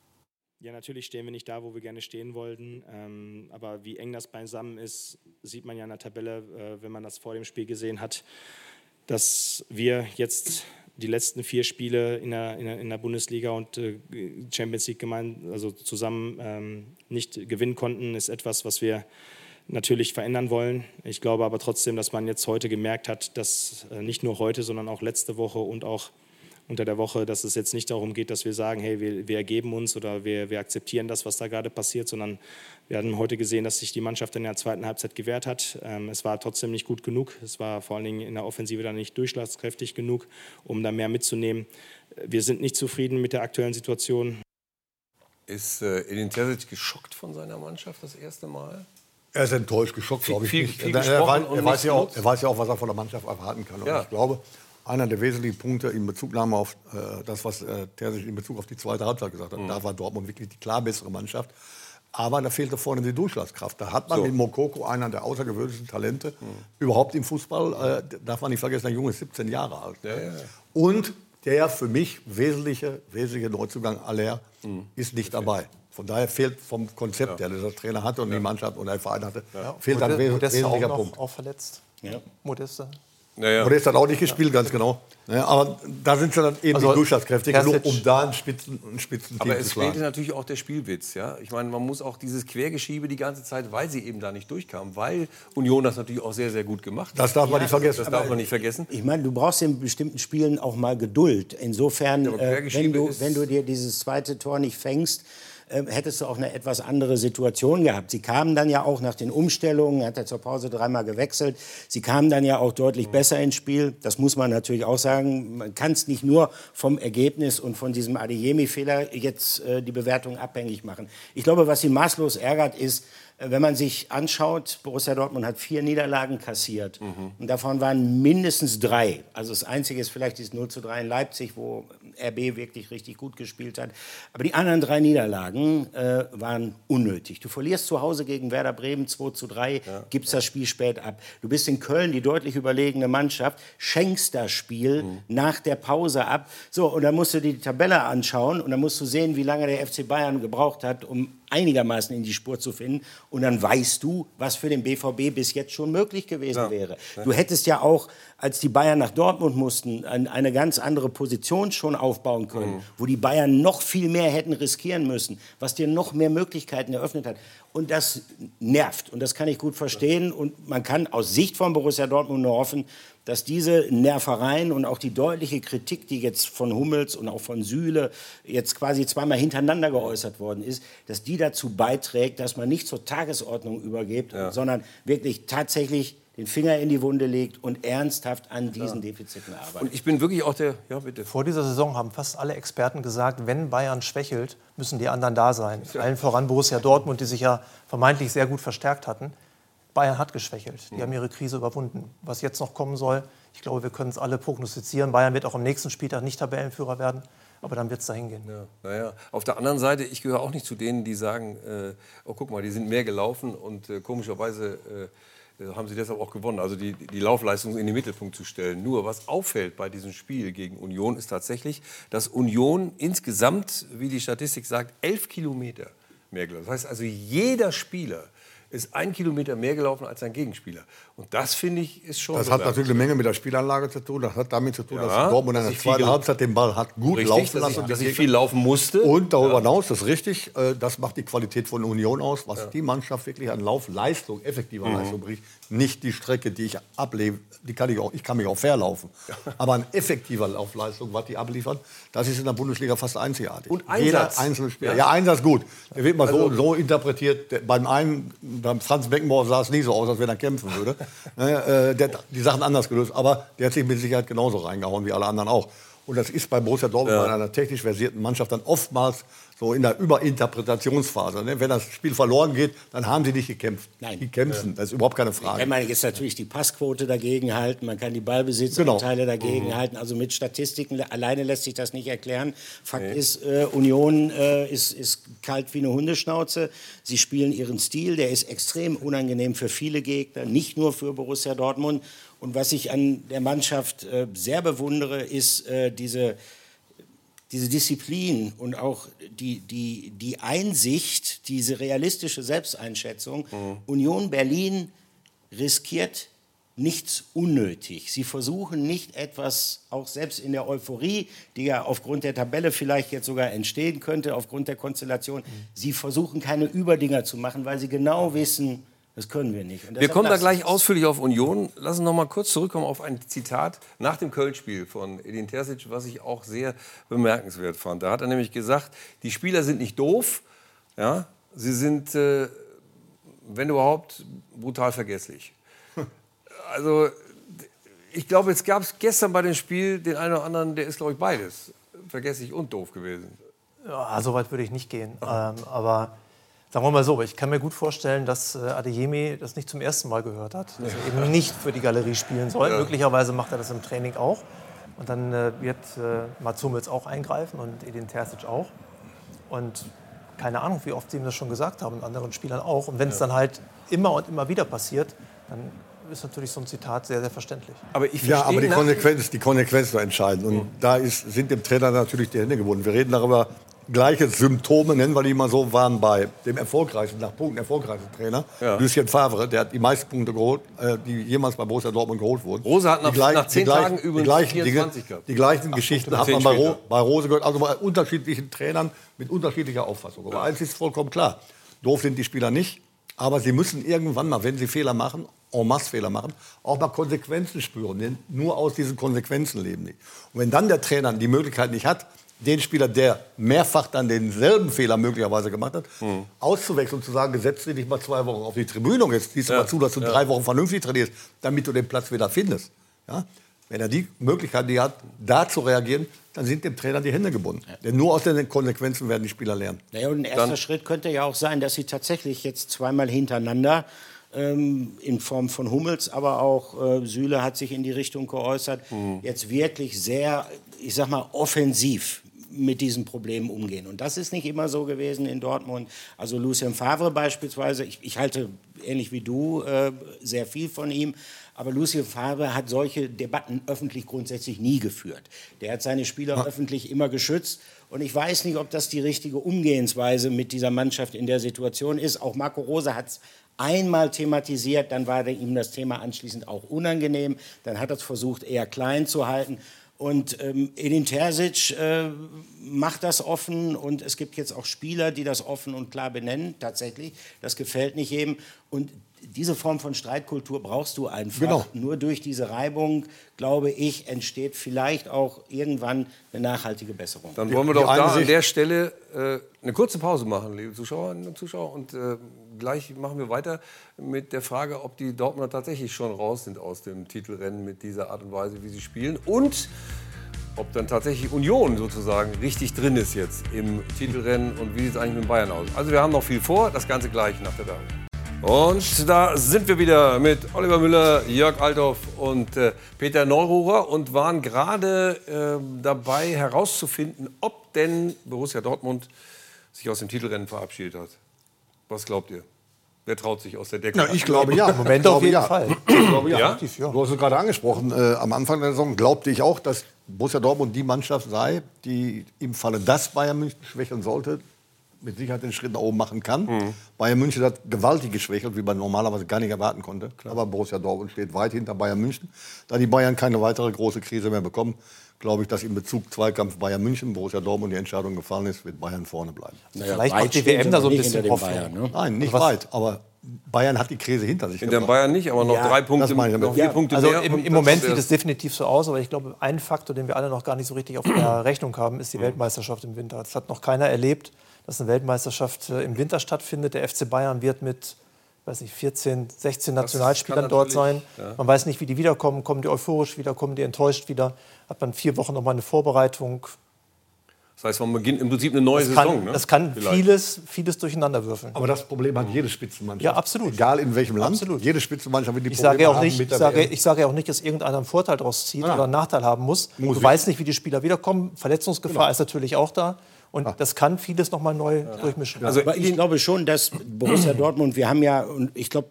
Ja, natürlich stehen wir nicht da, wo wir gerne stehen wollten. Ähm, aber wie eng das beisammen ist, sieht man ja in der Tabelle, äh, wenn man das vor dem Spiel gesehen hat, dass wir jetzt die letzten vier Spiele in der, in der, in der Bundesliga und äh, Champions League gemein, also zusammen ähm, nicht gewinnen konnten, ist etwas, was wir natürlich verändern wollen. Ich glaube aber trotzdem, dass man jetzt heute gemerkt hat, dass äh, nicht nur heute, sondern auch letzte Woche und auch unter der Woche, dass es jetzt nicht darum geht, dass wir sagen, hey, wir, wir ergeben uns oder wir, wir akzeptieren das, was da gerade passiert, sondern wir haben heute gesehen, dass sich die Mannschaft in der zweiten Halbzeit gewehrt hat. Ähm, es war trotzdem nicht gut genug. Es war vor allen Dingen in der Offensive dann nicht durchschlagskräftig genug, um da mehr mitzunehmen. Wir sind nicht zufrieden mit der aktuellen Situation. Ist äh, Edin Terzic geschockt von seiner Mannschaft das erste Mal? Er ist enttäuscht, geschockt, glaube ich. viel- nicht. viel er, er, er, weiß ja auch, er weiß ja auch, was er von der Mannschaft erwarten kann. Und Ja. ich glaube, einer der wesentlichen Punkte in Bezugnahme auf äh, das, was äh, Terzic in Bezug auf die zweite Halbzeit gesagt hat, Mhm. da war Dortmund wirklich die klar bessere Mannschaft. Aber da fehlte vorne die Durchschlagskraft. Da hat man So. Mhm. mit Mokoko einen der außergewöhnlichen Talente überhaupt im Fußball. Äh, darf man nicht vergessen, der Junge ist 17 Jahre alt. Ja, ja, ja. Und der für mich wesentliche, wesentliche Neuzugang Aller Mhm. ist nicht dabei. Von daher fehlt vom Konzept, der der Trainer hatte und die Mannschaft und der Verein hatte, fehlt ein wes Modeste auch wesentlicher noch, Punkt. auch verletzt. Ja. Modeste. Naja. Modest hat auch nicht gespielt, ganz genau. Ja, aber da sind sie dann eben Also, nicht durchschlagskräftig genug, um da ein, Spitzen, ein Spitzenteam Aber zu es fehlte natürlich auch der Spielwitz. Ja? Ich meine, man muss auch dieses Quergeschiebe die ganze Zeit, weil sie eben da nicht durchkamen, weil Union das natürlich auch sehr, sehr gut gemacht hat. Das darf man nicht vergessen. Das darf man nicht vergessen. Ich meine, du brauchst in bestimmten Spielen auch mal Geduld. Insofern, aber äh, wenn, du, wenn du dir dieses zweite Tor nicht fängst, äh, hättest du auch eine etwas andere Situation gehabt. Sie kamen dann ja auch nach den Umstellungen, hat er zur Pause dreimal gewechselt. Sie kamen dann ja auch deutlich Mhm. besser ins Spiel. Das muss man natürlich auch sagen. Man kann es nicht nur vom Ergebnis und von diesem Adeyemi-Fehler jetzt äh, die Bewertung abhängig machen. Ich glaube, was sie maßlos ärgert, ist, äh, wenn man sich anschaut, Borussia Dortmund hat vier Niederlagen kassiert. Und davon waren mindestens drei. Also das Einzige ist vielleicht dieses 0 zu 3 in Leipzig, wo RB wirklich richtig gut gespielt hat. Aber die anderen drei Niederlagen äh, waren unnötig. Du verlierst zu Hause gegen Werder Bremen 2 zu 3, gibst das Spiel spät ab. Du bist in Köln die deutlich überlegene Mannschaft, schenkst das Spiel nach der Pause ab. So, und dann musst du dir die Tabelle anschauen und dann musst du sehen, wie lange der FC Bayern gebraucht hat, um einigermaßen in die Spur zu finden. Und dann weißt du, was für den BVB bis jetzt schon möglich gewesen wäre. Du hättest ja auch, als die Bayern nach Dortmund mussten, ein, eine ganz andere Position schon aufbauen können, wo die Bayern noch viel mehr hätten riskieren müssen, was dir noch mehr Möglichkeiten eröffnet hat. Und das nervt. Und das kann ich gut verstehen. Und man kann aus Sicht von Borussia Dortmund nur hoffen, dass diese Nervereien und auch die deutliche Kritik, die jetzt von Hummels und auch von Süle jetzt quasi zweimal hintereinander geäußert worden ist, dass die dazu beiträgt, dass man nicht zur Tagesordnung übergeht, sondern wirklich tatsächlich den Finger in die Wunde legt und ernsthaft an diesen Defiziten arbeitet. Und ich bin wirklich auch der. Ja, bitte. Vor dieser Saison haben fast alle Experten gesagt, wenn Bayern schwächelt, müssen die anderen da sein. Allen voran Borussia Dortmund, die sich ja vermeintlich sehr gut verstärkt hatten. Bayern hat geschwächelt. Die haben ihre Krise überwunden. Was jetzt noch kommen soll, ich glaube, wir können es alle prognostizieren. Bayern wird auch am nächsten Spieltag nicht Tabellenführer werden, aber dann wird es dahin gehen. Ja, naja. Auf der anderen Seite, ich gehöre auch nicht zu denen, die sagen, äh, oh guck mal, die sind mehr gelaufen und äh, komischerweise äh, haben sie deshalb auch gewonnen. Also die, die Laufleistung in den Mittelpunkt zu stellen. Nur was auffällt bei diesem Spiel gegen Union ist tatsächlich, dass Union insgesamt, wie die Statistik sagt, elf Kilometer mehr gelaufen. Das heißt also, jeder Spieler ist ein Kilometer mehr gelaufen als sein Gegenspieler. Und das finde ich ist schon. Das hat natürlich eine Menge mit der Spielanlage zu tun. Das hat damit zu tun, Ja, dass Dortmund in der zweiten Halbzeit den Ball hat gut Richtig, laufen dass lassen. ich, dass ich viel laufen musste. Und darüber hinaus, das ist richtig, äh, das macht die Qualität von Union aus, was die Mannschaft wirklich an Laufleistung, effektiver Mhm. Leistung bringt. Nicht die Strecke, die ich ablebe, die kann ich auch, ich kann mich auch verlaufen. Aber an effektiver Laufleistung, was die abliefern, das ist in der Bundesliga fast einzigartig. Und Jeder Einsatz. einzelne Spieler. Ja. Ja, Einsatz gut. Der wird mal so Also- und so interpretiert. Der, beim einen, beim Franz Beckenbauer sah es nie so aus, als wenn er kämpfen würde. Ne, äh, der hat die Sachen anders gelöst. Aber der hat sich mit Sicherheit genauso reingehauen wie alle anderen auch. Und das ist bei Borussia Dortmund, Ja. bei einer technisch versierten Mannschaft, dann oftmals so in der Überinterpretationsphase. Ne? Wenn das Spiel verloren geht, dann haben sie nicht gekämpft. Nein. Die kämpfen, das ist überhaupt keine Frage. Ich meine, jetzt natürlich die Passquote dagegen halten, man kann die Ballbesitzanteile dagegen halten. Also mit Statistiken alleine lässt sich das nicht erklären. Fakt ist, äh, Union äh, ist, ist kalt wie eine Hundeschnauze. Sie spielen ihren Stil, der ist extrem unangenehm für viele Gegner, nicht nur für Borussia Dortmund. Und was ich an der Mannschaft äh, sehr bewundere, ist äh, diese diese Disziplin und auch die, die, die Einsicht, diese realistische Selbsteinschätzung. Union Berlin riskiert nichts unnötig. Sie versuchen nicht etwas, auch selbst in der Euphorie, die ja aufgrund der Tabelle vielleicht jetzt sogar entstehen könnte, aufgrund der Konstellation, sie versuchen keine Überdinger zu machen, weil sie genau wissen, das können wir nicht. Und Wir kommen da gleich es. ausführlich auf Union. Lassen Sie noch mal kurz zurückkommen auf ein Zitat nach dem Köln-Spiel von Edin Terzic, was ich auch sehr bemerkenswert fand. Da hat er nämlich gesagt, die Spieler sind nicht doof, ja, sie sind, äh, wenn überhaupt, brutal vergesslich. Also ich glaube, es gab gestern bei dem Spiel den einen oder anderen, der ist, glaube ich, beides. Vergesslich und doof gewesen. Ja, so weit würde ich nicht gehen. Ähm, aber sagen wir mal so, ich kann mir gut vorstellen, dass äh, Adeyemi das nicht zum ersten Mal gehört hat, dass er eben nicht für die Galerie spielen soll. Möglicherweise macht er das im Training auch. Und dann äh, wird äh, Mats Hummels auch eingreifen und Edin Terzic auch. Und keine Ahnung, wie oft sie ihm das schon gesagt haben und anderen Spielern auch. Und wenn es dann halt immer und immer wieder passiert, dann ist natürlich so ein Zitat sehr, sehr verständlich. Aber ich Ja, aber die Konsequenz, die Konsequenz ist so entscheidend. Und da ist, sind dem Trainer natürlich die Hände gebunden. Wir reden darüber, gleiche Symptome, nennen wir die mal so, waren bei dem erfolgreichsten, nach Punkten erfolgreichsten Trainer, Ja. Lucien Favre. Der hat die meisten Punkte geholt, äh, die jemals bei Borussia Dortmund geholt wurden. Rose hat nach- Die gleich- nach zehn gleich- Tagen übrigens die gleichen 24 Dinge, gehabt. Die gleichen Geschichten mit hat man bei, Ro bei Rose gehört, also bei unterschiedlichen Trainern mit unterschiedlicher Auffassung. Aber eins ist vollkommen klar, doof sind die Spieler nicht, aber sie müssen irgendwann mal, wenn sie Fehler machen, en masse Fehler machen, auch mal Konsequenzen spüren. Denn nur aus diesen Konsequenzen leben die. Und wenn dann der Trainer die Möglichkeit nicht hat, den Spieler, der mehrfach dann denselben Fehler möglicherweise gemacht hat, auszuwechseln und zu sagen, setz dich mal zwei Wochen auf die Tribüne und jetzt siehst du mal zu, dass du drei Wochen vernünftig trainierst, damit du den Platz wieder findest. Ja? Wenn er die Möglichkeit die hat, da zu reagieren, dann sind dem Trainer die Hände gebunden. Denn nur aus den Konsequenzen werden die Spieler lernen. Naja, und ein erster Schritt könnte ja auch sein, dass sie tatsächlich jetzt zweimal hintereinander ähm, in Form von Hummels, aber auch äh, Süle hat sich in die Richtung geäußert, jetzt wirklich sehr, ich sag mal, offensiv mit diesen Problemen umgehen. Und das ist nicht immer so gewesen in Dortmund. Also Lucien Favre beispielsweise, ich, ich halte ähnlich wie du äh, sehr viel von ihm, aber Lucien Favre hat solche Debatten öffentlich grundsätzlich nie geführt. Der hat seine Spieler öffentlich immer geschützt. Und ich weiß nicht, ob das die richtige Umgehensweise mit dieser Mannschaft in der Situation ist. Auch Marco Rose hat es einmal thematisiert, dann war ihm das Thema anschließend auch unangenehm. Dann hat er es versucht, eher klein zu halten. Und ähm, Edin Terzic äh, macht das offen und es gibt jetzt auch Spieler, die das offen und klar benennen, tatsächlich. Das gefällt nicht jedem. Und diese Form von Streitkultur brauchst du einfach. Genau. Nur durch diese Reibung, glaube ich, entsteht vielleicht auch irgendwann eine nachhaltige Besserung. Dann wollen wir doch da an der Stelle äh, eine kurze Pause machen, liebe Zuschauerinnen und Zuschauer. Und äh, gleich machen wir weiter mit der Frage, ob die Dortmunder tatsächlich schon raus sind aus dem Titelrennen mit dieser Art und Weise, wie sie spielen. Und ob dann tatsächlich Union sozusagen richtig drin ist jetzt im Titelrennen und wie sieht es eigentlich mit Bayern aus. Also wir haben noch viel vor, das Ganze gleich nach der Werbung. Und da sind wir wieder mit Oliver Müller, Jörg Althoff und äh, Peter Neururer und waren gerade äh, dabei herauszufinden, ob denn Borussia Dortmund sich aus dem Titelrennen verabschiedet hat. Was glaubt ihr? Wer traut sich aus der Decke? Ja, ich glaube ja. Im Moment auf jeden Fall. Ich glaube ja. Ja? Du hast es gerade angesprochen. Äh, am Anfang der Saison glaubte ich auch, dass Borussia Dortmund die Mannschaft sei, die im Falle, dass Bayern München schwächeln sollte, mit Sicherheit den Schritt nach oben machen kann. Mhm. Bayern München hat gewaltig geschwächelt, wie man normalerweise gar nicht erwarten konnte. Aber Borussia Dortmund steht weit hinter Bayern München. Da die Bayern keine weitere große Krise mehr bekommen, glaube ich, dass in Bezug Zweikampf Bayern München, Borussia Dortmund die Entscheidung gefallen ist, wird Bayern vorne bleiben. Naja, Vielleicht macht die WM da so ein nicht bisschen Hoffnung. Bayern, ne? Nein, nicht weit, aber Bayern hat die Krise hinter sich. In den Bayern nicht, aber noch Ja, drei Punkte, das meine ich damit. noch vier Ja, Punkte Also mehr. im, im Moment sieht es definitiv so aus, aber ich glaube, ein Faktor, den wir alle noch gar nicht so richtig auf der Rechnung haben, ist die Weltmeisterschaft im Winter. Das hat noch keiner erlebt, dass eine Weltmeisterschaft äh, im Winter stattfindet. Der FC Bayern wird mit weiß nicht, 14, 16 Nationalspielern dort sein. ja. Man weiß nicht, wie die wiederkommen. Kommen die euphorisch wieder, kommen die enttäuscht wieder? Hat man vier Wochen noch mal eine Vorbereitung? Das heißt, man beginnt im Prinzip eine neue Das kann, Saison. Ne? das kann Vielleicht. vieles, vieles durcheinander würfeln. Aber das Problem hat jede Spitzenmannschaft. Ja, absolut. Egal in welchem Land. Absolut. Jede Spitzenmannschaft wird die Ich Probleme sage, ja auch haben nicht, mit ich, der sage, WM. ich sage ja auch nicht, dass irgendeiner einen Vorteil daraus zieht Nein. oder einen Nachteil haben muss. Muss du nicht. weißt nicht, wie die Spieler wiederkommen. Verletzungsgefahr Genau. ist natürlich auch da. Und das kann vieles noch mal neu durchmischen. Also Aber ich glaube schon, dass Borussia Dortmund, wir haben ja, und ich glaube,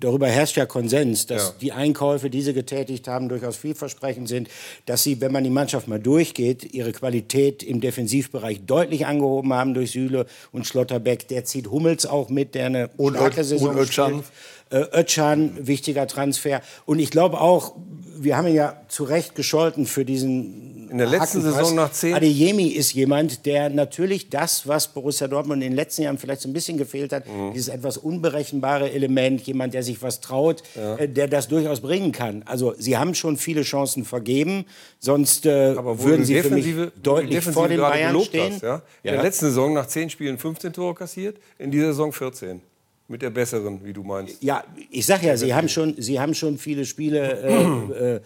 darüber herrscht ja Konsens, dass Ja. die Einkäufe, die sie getätigt haben, durchaus vielversprechend sind, dass sie, wenn man die Mannschaft mal durchgeht, ihre Qualität im Defensivbereich deutlich angehoben haben durch Süle und Schlotterbeck. Der zieht Hummels auch mit, der eine Und starke Ö- Saison und spielt. Äh, Özcan, wichtiger Transfer. Und ich glaube auch, wir haben ihn ja zu Recht gescholten für diesen In der letzten. Saison nach zehn- Adeyemi ist jemand, der natürlich das, was Borussia Dortmund in den letzten Jahren vielleicht so ein bisschen gefehlt hat, Mhm. dieses etwas unberechenbare Element, jemand, der sich was traut, äh, der das durchaus bringen kann. Also sie haben schon viele Chancen vergeben, sonst äh, würden sie für mich deutlich vor den Bayern stehen. Hast, ja? In Ja. der letzten Saison nach 10 Spielen 15 Tore kassiert, in dieser Saison 14. Mit der besseren, wie du meinst. Ja, ich sag ja, Sie haben schon, Sie haben schon viele Spiele, äh, äh,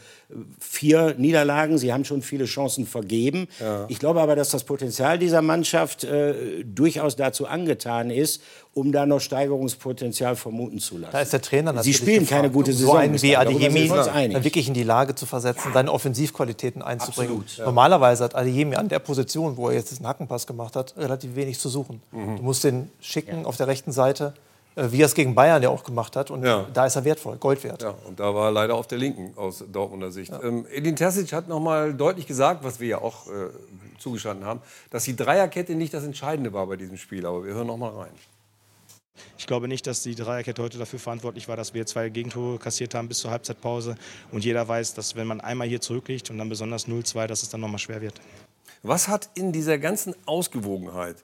vier Niederlagen, Sie haben schon viele Chancen vergeben. Ich glaube aber, dass das Potenzial dieser Mannschaft äh, durchaus dazu angetan ist, um da noch Steigerungspotenzial vermuten zu lassen. Da ist der Trainer Sie natürlich spielen gefragt, keine gute Saison. So einen wie Adeyemi sind wir uns einig. dann wirklich in die Lage zu versetzen, seine Offensivqualitäten einzubringen. Normalerweise hat Adeyemi an der Position, wo er jetzt diesen Hackenpass gemacht hat, relativ wenig zu suchen. Mhm. Du musst den schicken auf der rechten Seite, wie er es gegen Bayern ja auch gemacht hat. Und Ja. da ist er wertvoll, Gold wert. Ja, und da war er leider auf der Linken aus Dortmunder Sicht. Ähm, Edin Terzic hat noch mal deutlich gesagt, was wir ja auch äh, zugestanden haben, dass die Dreierkette nicht das Entscheidende war bei diesem Spiel. Aber wir hören noch mal rein. Ich glaube nicht, dass die Dreierkette heute dafür verantwortlich war, dass wir zwei Gegentore kassiert haben bis zur Halbzeitpause. Und jeder weiß, dass wenn man einmal hier zurückliegt und dann besonders 0-2, dass es dann nochmal schwer wird. Was hat in dieser ganzen Ausgewogenheit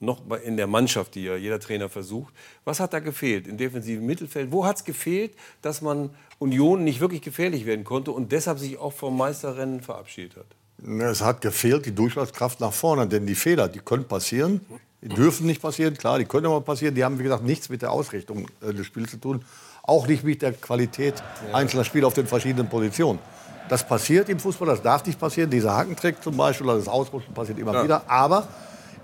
noch in der Mannschaft, die ja jeder Trainer versucht, was hat da gefehlt im defensiven Mittelfeld? Wo hat es gefehlt, dass man Union nicht wirklich gefährlich werden konnte und deshalb sich auch vom Meisterrennen verabschiedet hat? Es hat gefehlt, die Durchschlagskraft nach vorne, denn die Fehler, die können passieren, die dürfen nicht passieren, klar, die können aber passieren, die haben, wie gesagt, nichts mit der Ausrichtung äh, des Spiels zu tun, auch nicht mit der Qualität einzelner Spieler auf den verschiedenen Positionen. Das passiert im Fußball, das darf nicht passieren, dieser Hakentrick zum Beispiel, oder das Ausrutschen passiert immer wieder, aber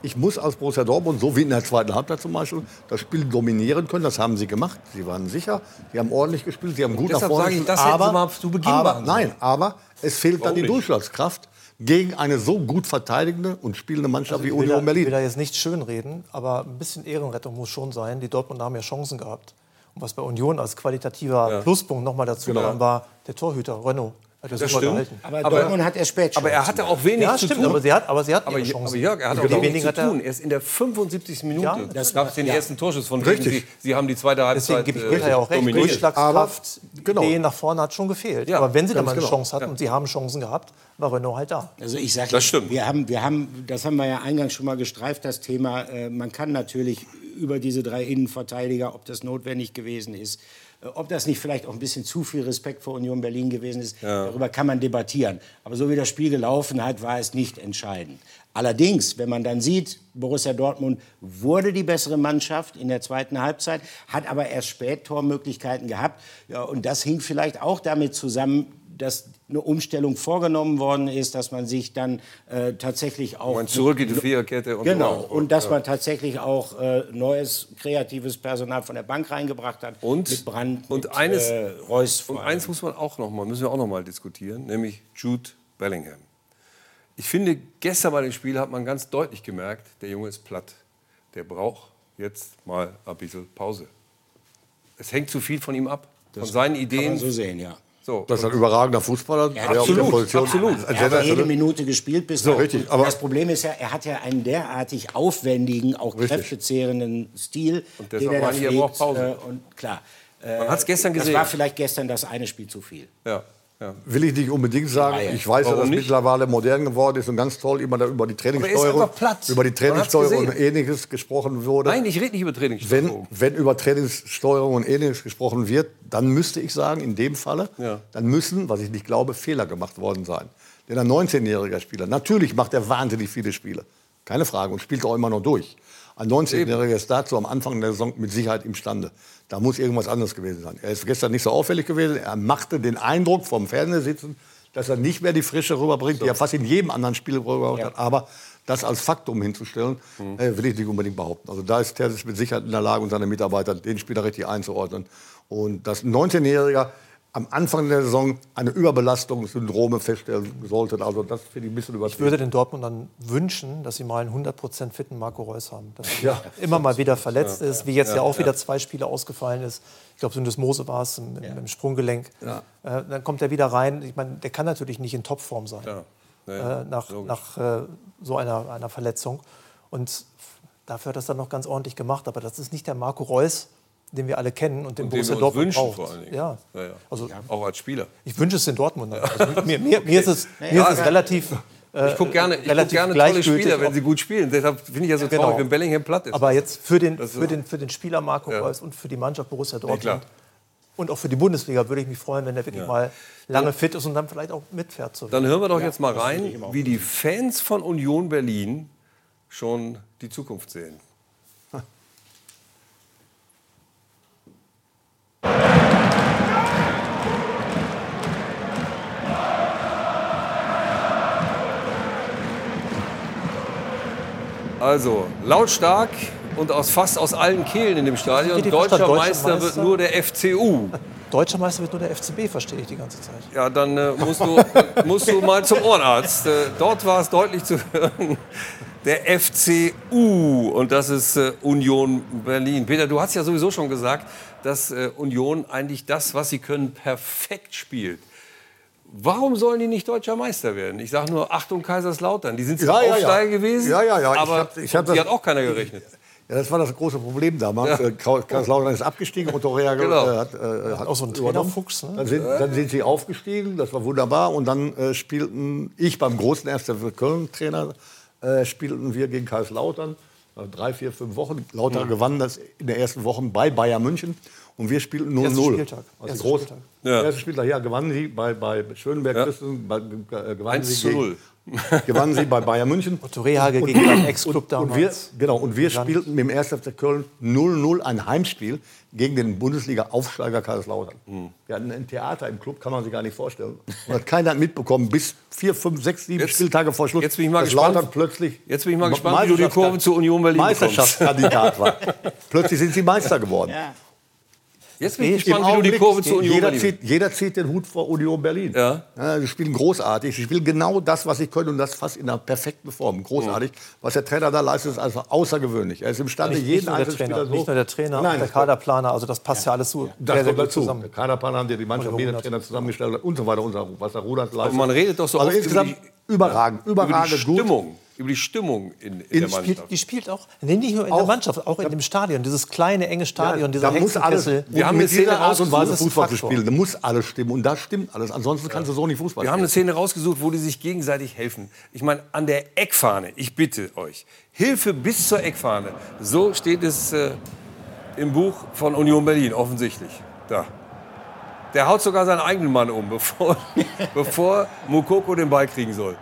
ich muss als Borussia Dortmund, so wie in der zweiten Halbzeit zum Beispiel, das Spiel dominieren können. Das haben sie gemacht. Sie waren sicher, sie haben ordentlich gespielt, sie haben gut nach deshalb vorne sage ich, gespielt. das aber, mal zu Beginn aber. Nein, aber es fehlt dann Warum die nicht? Durchschlagskraft gegen eine so gut verteidigende und spielende Mannschaft wie Also da, Union ich will Berlin. da jetzt nicht schönreden, aber ein bisschen Ehrenrettung muss schon sein. Die Dortmunder haben ja Chancen gehabt. Und was bei Union als qualitativer Pluspunkt nochmal dazu Genau. kam, war der Torhüter Renault. Hat er super stimmt. gehalten. Aber, Aber- Dortmund hat erst spät Aber er hatte auch wenig Ja, zu stimmt, tun. aber sie hat, aber sie hat Aber, ihre aber Chancen. Jörg, er hat auch wenig zu hat er- tun. Erst in der 75. Minute Ja, das gab es den ersten Torschuss von Richtig. Sie, Sie haben die zweite Deswegen Halbzeit gebe ich äh, ja auch recht. dominiert. Durchschlagskraft, genau. Ideen nach vorne hat schon gefehlt. Ja, aber wenn sie dann mal eine genau. Chance hatten, und sie haben Chancen gehabt, war Renault halt da. Also ich sage, Das stimmt. wir haben, wir haben, das haben wir ja eingangs schon mal gestreift, das Thema. Äh, man kann natürlich über diese drei Innenverteidiger, ob das notwendig gewesen ist, äh, ob das nicht vielleicht auch ein bisschen zu viel Respekt vor Union Berlin gewesen ist, darüber kann man debattieren. Aber so wie das Spiel gelaufen hat, war es nicht entscheidend. Allerdings, wenn man dann sieht, Borussia Dortmund wurde die bessere Mannschaft in der zweiten Halbzeit, hat aber erst spät Tormöglichkeiten gehabt. Ja, und das hing vielleicht auch damit zusammen, dass eine Umstellung vorgenommen worden ist, dass man sich dann äh, tatsächlich auch Man zurück in die Viererkette und genau weiter. und dass man tatsächlich auch äh, neues kreatives Personal von der Bank reingebracht hat Und- mit Brand und mit, eines- äh, Reus Und eins muss man auch noch mal, müssen wir auch noch mal diskutieren, nämlich Jude Bellingham. Ich finde, gestern bei dem Spiel hat man ganz deutlich gemerkt, der Junge ist platt. Der braucht jetzt mal ein bisschen Pause. Es hängt zu viel von ihm ab, von seinen kann Ideen. man so sehen ja So. Das ist ein überragender Fußballer, der absolut, absolut. er hat ja jede Minute gespielt bis So, richtig, aber- das Problem ist ja, er hat ja einen derartig aufwendigen, auch Richtig. kräftezehrenden Stil, Und den er da pflegt. Pause. Äh, und klar, äh, Man hat's gestern Das gesehen. war vielleicht gestern das eine Spiel zu viel. Ja, ja. Will ich nicht unbedingt sagen. Reihe. Ich weiß ja, Warum dass nicht? mittlerweile modern geworden ist und ganz toll immer da über die Trainingssteuerung, über die Trainingssteuerung und ähnliches gesprochen wurde. Nein, ich rede nicht über Trainingssteuerung. Wenn, wenn über Trainingssteuerung und ähnliches gesprochen wird, dann müsste ich sagen, in dem Falle, Ja. dann müssen, was ich nicht glaube, Fehler gemacht worden sein. Denn ein 19-jähriger Spieler, natürlich macht er wahnsinnig viele Spiele, keine Frage, und spielt auch immer noch durch. Ein 19-jähriger ist dazu am Anfang der Saison mit Sicherheit imstande. Da muss irgendwas anderes gewesen sein. Er ist gestern nicht so auffällig gewesen. Er machte den Eindruck vom Fernsehsitzen, dass er nicht mehr die Frische rüberbringt, die er fast in jedem anderen Spiel rübergebracht hat. Aber das als Faktum hinzustellen, äh, will ich nicht unbedingt behaupten. Also da ist Terzic mit Sicherheit in der Lage und seine Mitarbeiter, den Spieler richtig einzuordnen. Und dass ein 19-Jähriger am Anfang der Saison eine Überbelastung, Syndrome feststellen sollte, also das finde ich ein bisschen Ich übertrieben. würde den Dortmundern wünschen, dass sie mal einen 100% fitten Marco Reus haben. Dass er Ja. immer mal wieder verletzt ist, wie jetzt ja, auch wieder zwei Spiele ausgefallen ist. Ich glaube, Syndesmose war es im, im, im Sprunggelenk. Äh, dann kommt er wieder rein. Ich meine, der kann natürlich nicht in Topform sein Ja. Ja, äh, nach, nach äh, so einer, einer Verletzung. Und dafür hat er es dann noch ganz ordentlich gemacht. Aber das ist nicht der Marco Reus, den wir alle kennen und den Den wir Borussia uns Dortmund wünschen braucht. vor allen Dingen. Ja. Ja, ja. Also Auch als Spieler. ich wünsche es den Dortmundern. Also mir, mir, mir ist es, mir ist es relativ. Äh, Ich gucke gerne, ich guck gerne tolle Spieler, wenn sie gut spielen. Deshalb finde ich ja so Genau. traurig, wenn Bellingham platt ist. Aber jetzt für den, für den, für den Spieler Marco Reus und für die Mannschaft Borussia. Dortmund und auch für die Bundesliga würde ich mich freuen, wenn er wirklich mal lange fit ist und dann vielleicht auch mitfährt. Zu Dann hören wir doch jetzt mal rein, wie die Fans von Union Berlin schon die Zukunft sehen. Also, lautstark und aus, fast aus allen Kehlen in dem Stadion. Deutscher deutscher Meister wird nur der FCU. Deutscher Meister wird nur der FCB, verstehe ich die ganze Zeit. Ja, dann äh, musst, du, musst du mal zum Ohrenarzt. Äh, dort war es deutlich zu hören. Der FCU und das ist äh, Union Berlin. Peter, du hast ja sowieso schon gesagt, dass äh, Union eigentlich das, was sie können, perfekt spielt. Warum sollen die nicht deutscher Meister werden? Ich sage nur Achtung Kaiserslautern. Die sind Ja, ja, ja. Aufsteiger gewesen, Ja, ja, ja. Ich aber hab- ich hab die das- hat auch keiner gerechnet. Ja, das war das große Problem damals. Ja. Äh, Kaiserslautern ist abgestiegen und Torrea Genau. äh, hat, äh, hat Auch so ein übernommen. Trainerfuchs, ne? Dann sind, dann sind sie aufgestiegen, das war wunderbar. Und dann äh, spielten ich beim großen 1. Köln-Trainer, äh, spielten wir gegen Kaiserslautern. Nach drei, vier, fünf Wochen. Lauter gewann das in der ersten Woche bei Bayern München. Und wir spielten 0-0. Erster Spieltag. Also Erster groß, Spieltag. Ja. Erster Spieltag, ja, gewannen sie bei, bei Schönberg Ja. Christen, bei, äh, gewannen 1 sie zu 0. gewannen sie bei Bayern München. Torehage gegen seinen Ex-Club Und wir, damals. genau, und wir spielten mit dem 1. FC Köln 0-0 ein Heimspiel gegen den Bundesliga-Aufsteiger Kaiserslautern. Hm. Wir hatten ein Theater im Club, kann man sich gar nicht vorstellen. Und hat keiner mitbekommen, bis vier, fünf, sechs, sieben Jetzt- Spieltage vor Schluss. jetzt bin ich mal dass gespannt. Lautern plötzlich Jetzt bin ich mal gespannt, wie du die Kurve zu Union Berlin. Meisterschaftskandidat war. plötzlich sind sie Meister geworden. Jetzt bin ich gespannt, wie du die Kurve zu Union jeder Berlin zieht, jeder zieht den Hut vor Union Berlin. Ja. sie spielen großartig. Sie spielen genau das, was sie können und das fast in einer perfekten Form. Großartig. Was der Trainer da leistet, ist also außergewöhnlich. Er ist imstande, Nicht, jeden nicht, nur der einzelnen Trainer, Spieler so... nicht nur der Trainer, Nein, auch der Kaderplaner, also das passt ja, alles so Das sehr, sehr kommt gut dazu. zusammen. Der Kaderplaner, der die Mannschaft, wie der Trainer zusammengestellt hat und so weiter und so. Was der Rudert leistet. man redet doch so Also oft insgesamt über überragend, Über überragend die gut. Stimmung, über die Stimmung in, in der In- Mannschaft. Spielt, die spielt auch, nee, nicht nur in Auch- der Mannschaft, auch in dem Stadion. Dieses kleine, enge Stadion, dieser da muss alles. Wir haben eine Szene rausgesucht, Fußball das zu spielen. Da muss alles stimmen und da stimmt alles. Ansonsten kannst du so nicht Fußball Wir haben eine. Szene rausgesucht, wo die sich gegenseitig helfen. Ich meine, an der Eckfahne, ich bitte euch, Hilfe bis zur Eckfahne. So steht es äh, im Buch von Union Berlin, offensichtlich. Da. Der haut sogar seinen eigenen Mann um, bevor, bevor Mukoko den Ball kriegen soll.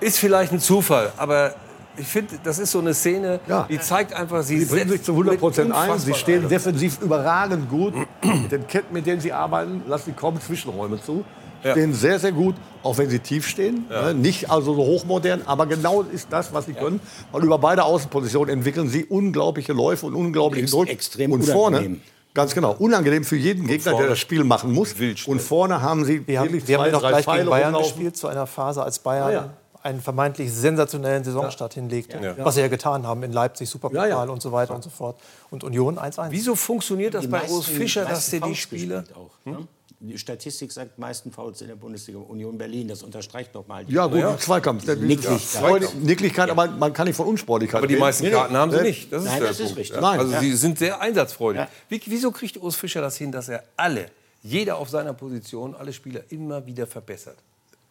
Ist vielleicht ein Zufall, aber ich finde, das ist so eine Szene, Ja. die zeigt einfach, sie Sie bringen sich zu 100 Prozent ein. Sie stehen defensiv überragend gut. mit den Ketten, mit denen sie arbeiten, lassen sie kaum Zwischenräume zu. Ja. Stehen sehr, sehr gut, auch wenn sie tief stehen. Ne? Nicht also so hochmodern, aber genau ist das, was sie können. Weil über beide Außenpositionen entwickeln sie unglaubliche Läufe und unglaublichen Ex- Druck. extrem und vorne, unangenehm. ganz genau, unangenehm für jeden Gegner, der das Spiel machen muss. Und vorne haben sie Wir haben, wirklich wir haben ja noch drei gleich gegen Pfeile Bayern rumlaufen. gespielt, zu einer Phase, als Bayern Ja, ja. Einen vermeintlich sensationellen Saisonstart hinlegte. Was sie ja getan haben in Leipzig, Superpokal Ja, ja. und so weiter und so fort. Und Union 1-1. Wieso funktioniert das Die bei Urs Fischer, dass der die Spiele... Auch, ne? Die Statistik sagt, meisten Fouls in der Bundesliga Union Berlin. Das unterstreicht nochmal. Ja, gut, Zweikampf. Der- Nicklichkeit. Nicklichkeit, aber man kann nicht von Unsportlichkeit Aber die meisten Nee, nee. Karten haben sie nicht. Das ist Nein, der das ist Punkt. richtig. Ja. Nein. Also Ja. sie sind sehr einsatzfreudig. Ja. Wie, wieso kriegt Urs Fischer das hin, dass er alle, jeder auf seiner Position, alle Spieler immer wieder verbessert?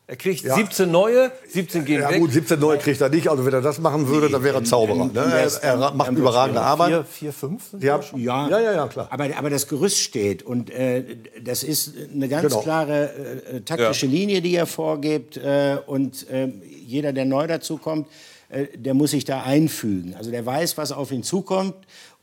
Er kriegt Ja. 17 neue, 17 gehen Ja weg. gut, 17 neue kriegt er nicht. Also wenn er das machen würde, dann wäre er Zauberer. Ne? Er, er macht überragende Arbeit. 4, 4, 5. Ja, Ja, ja, ja, ja, klar. Aber, aber das Gerüst steht und äh, das ist eine ganz Genau. klare äh, taktische Linie, die er vorgibt. Äh, und äh, jeder, der neu dazukommt, äh, der muss sich da einfügen. Also der weiß, was auf ihn zukommt.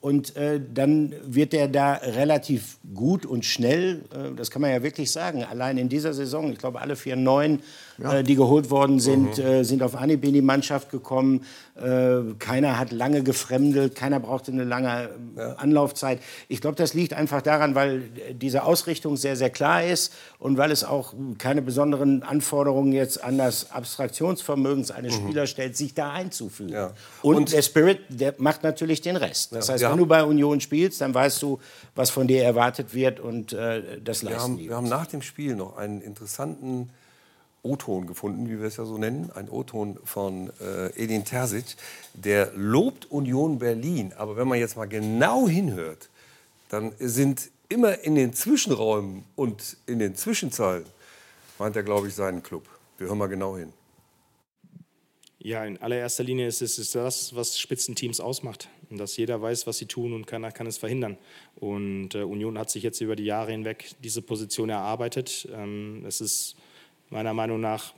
Und äh, dann wird er da relativ gut und schnell, äh, das kann man ja wirklich sagen, allein in dieser Saison, ich glaube alle vier neuen, ja. äh, die geholt worden sind, mhm. Äh, sind auf Anhieb in die Mannschaft gekommen. Äh, keiner hat lange gefremdelt, keiner brauchte eine lange äh, ja. Anlaufzeit. Ich glaube, das liegt einfach daran, weil diese Ausrichtung sehr, sehr klar ist und weil es auch keine besonderen Anforderungen jetzt an das Abstraktionsvermögen eines mhm. Spielers stellt, sich da einzufügen. Ja. Und, und, der Spirit, der macht natürlich den Rest. Das heißt, wenn du bei Union spielst, dann weißt du, was von dir erwartet wird und äh, das leisten wir haben, wir haben nach dem Spiel noch einen interessanten O-Ton gefunden, wie wir es ja so nennen, ein O-Ton von äh, Edin Terzic, der lobt Union Berlin. Aber wenn man jetzt mal genau hinhört, dann sind immer in den Zwischenräumen und in den Zwischenzeilen, meint er, glaube ich, seinen Club. Wir hören mal genau hin. Ja, in allererster Linie ist es das, was Spitzenteams ausmacht. Und dass jeder weiß, was sie tun und keiner kann es verhindern. Und äh, Union hat sich jetzt über die Jahre hinweg diese Position erarbeitet. Ähm, es ist meiner Meinung nach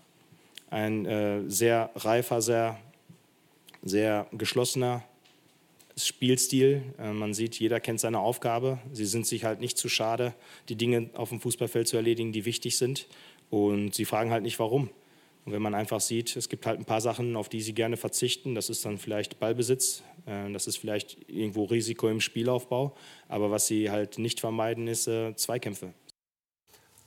ein äh, sehr reifer, sehr, sehr geschlossener Spielstil. Äh, man sieht, jeder kennt seine Aufgabe. Sie sind sich halt nicht zu schade, die Dinge auf dem Fußballfeld zu erledigen, die wichtig sind. Und sie fragen halt nicht, warum. Und wenn man einfach sieht, es gibt halt ein paar Sachen, auf die sie gerne verzichten, das ist dann vielleicht Ballbesitz, äh, das ist vielleicht irgendwo Risiko im Spielaufbau, aber was sie halt nicht vermeiden, ist äh, Zweikämpfe.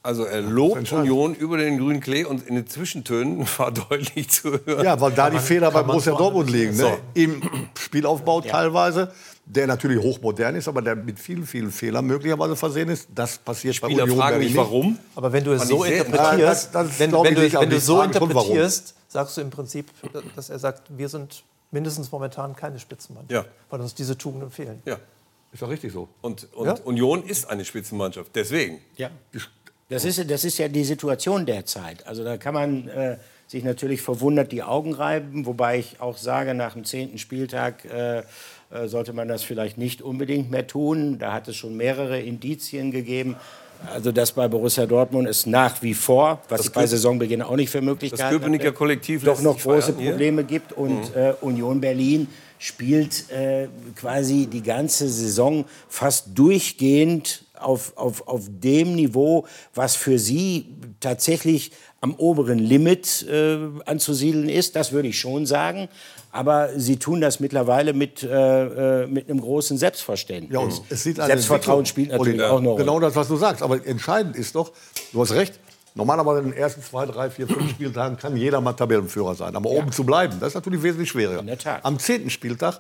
Also er lobt Union über den grünen Klee und in den Zwischentönen war deutlich zu hören. Ja, weil da die Fehler bei Borussia Dortmund liegen. Ne? So. Im Spielaufbau ja. teilweise, der natürlich hochmodern ist, aber der mit vielen, vielen Fehlern möglicherweise versehen ist. Das passiert Spieler bei Union fragen mich, warum. Aber wenn du es so interpretierst, ja, das, das wenn, wenn, du, wenn du so interpretierst, sagst du im Prinzip, dass er sagt, wir sind mindestens momentan keine Spitzenmannschaft, ja. weil uns diese Tugenden fehlen. Ja. Ist doch richtig so. Und, und ja? Union ist eine Spitzenmannschaft. Deswegen. Ja. Das ist, das ist ja die Situation derzeit. Also da kann man äh, sich natürlich verwundert die Augen reiben, wobei ich auch sage, nach dem zehnten Spieltag äh, äh, sollte man das vielleicht nicht unbedingt mehr tun. Da hat es schon mehrere Indizien gegeben. Also dass bei Borussia Dortmund es nach wie vor, was das ich bei Saisonbeginn auch nicht für möglich gehalten habe, Kollektiv doch noch große Probleme gibt. Und mhm. äh, Union Berlin spielt äh, quasi die ganze Saison fast durchgehend auf, auf, auf dem Niveau, was für sie tatsächlich am oberen Limit äh, anzusiedeln ist. Das würde ich schon sagen. Aber sie tun das mittlerweile mit, äh, äh mit einem großen Selbstverständnis. Ja, und es sieht Selbstvertrauen spielt natürlich ja. auch eine Rolle. Genau das, was du sagst. Aber entscheidend ist doch, du hast recht, Normalerweise in den ersten zwei, drei, vier, fünf Spieltagen kann jeder mal Tabellenführer sein. Aber ja. oben zu bleiben, das ist natürlich wesentlich schwieriger. Am zehnten Spieltag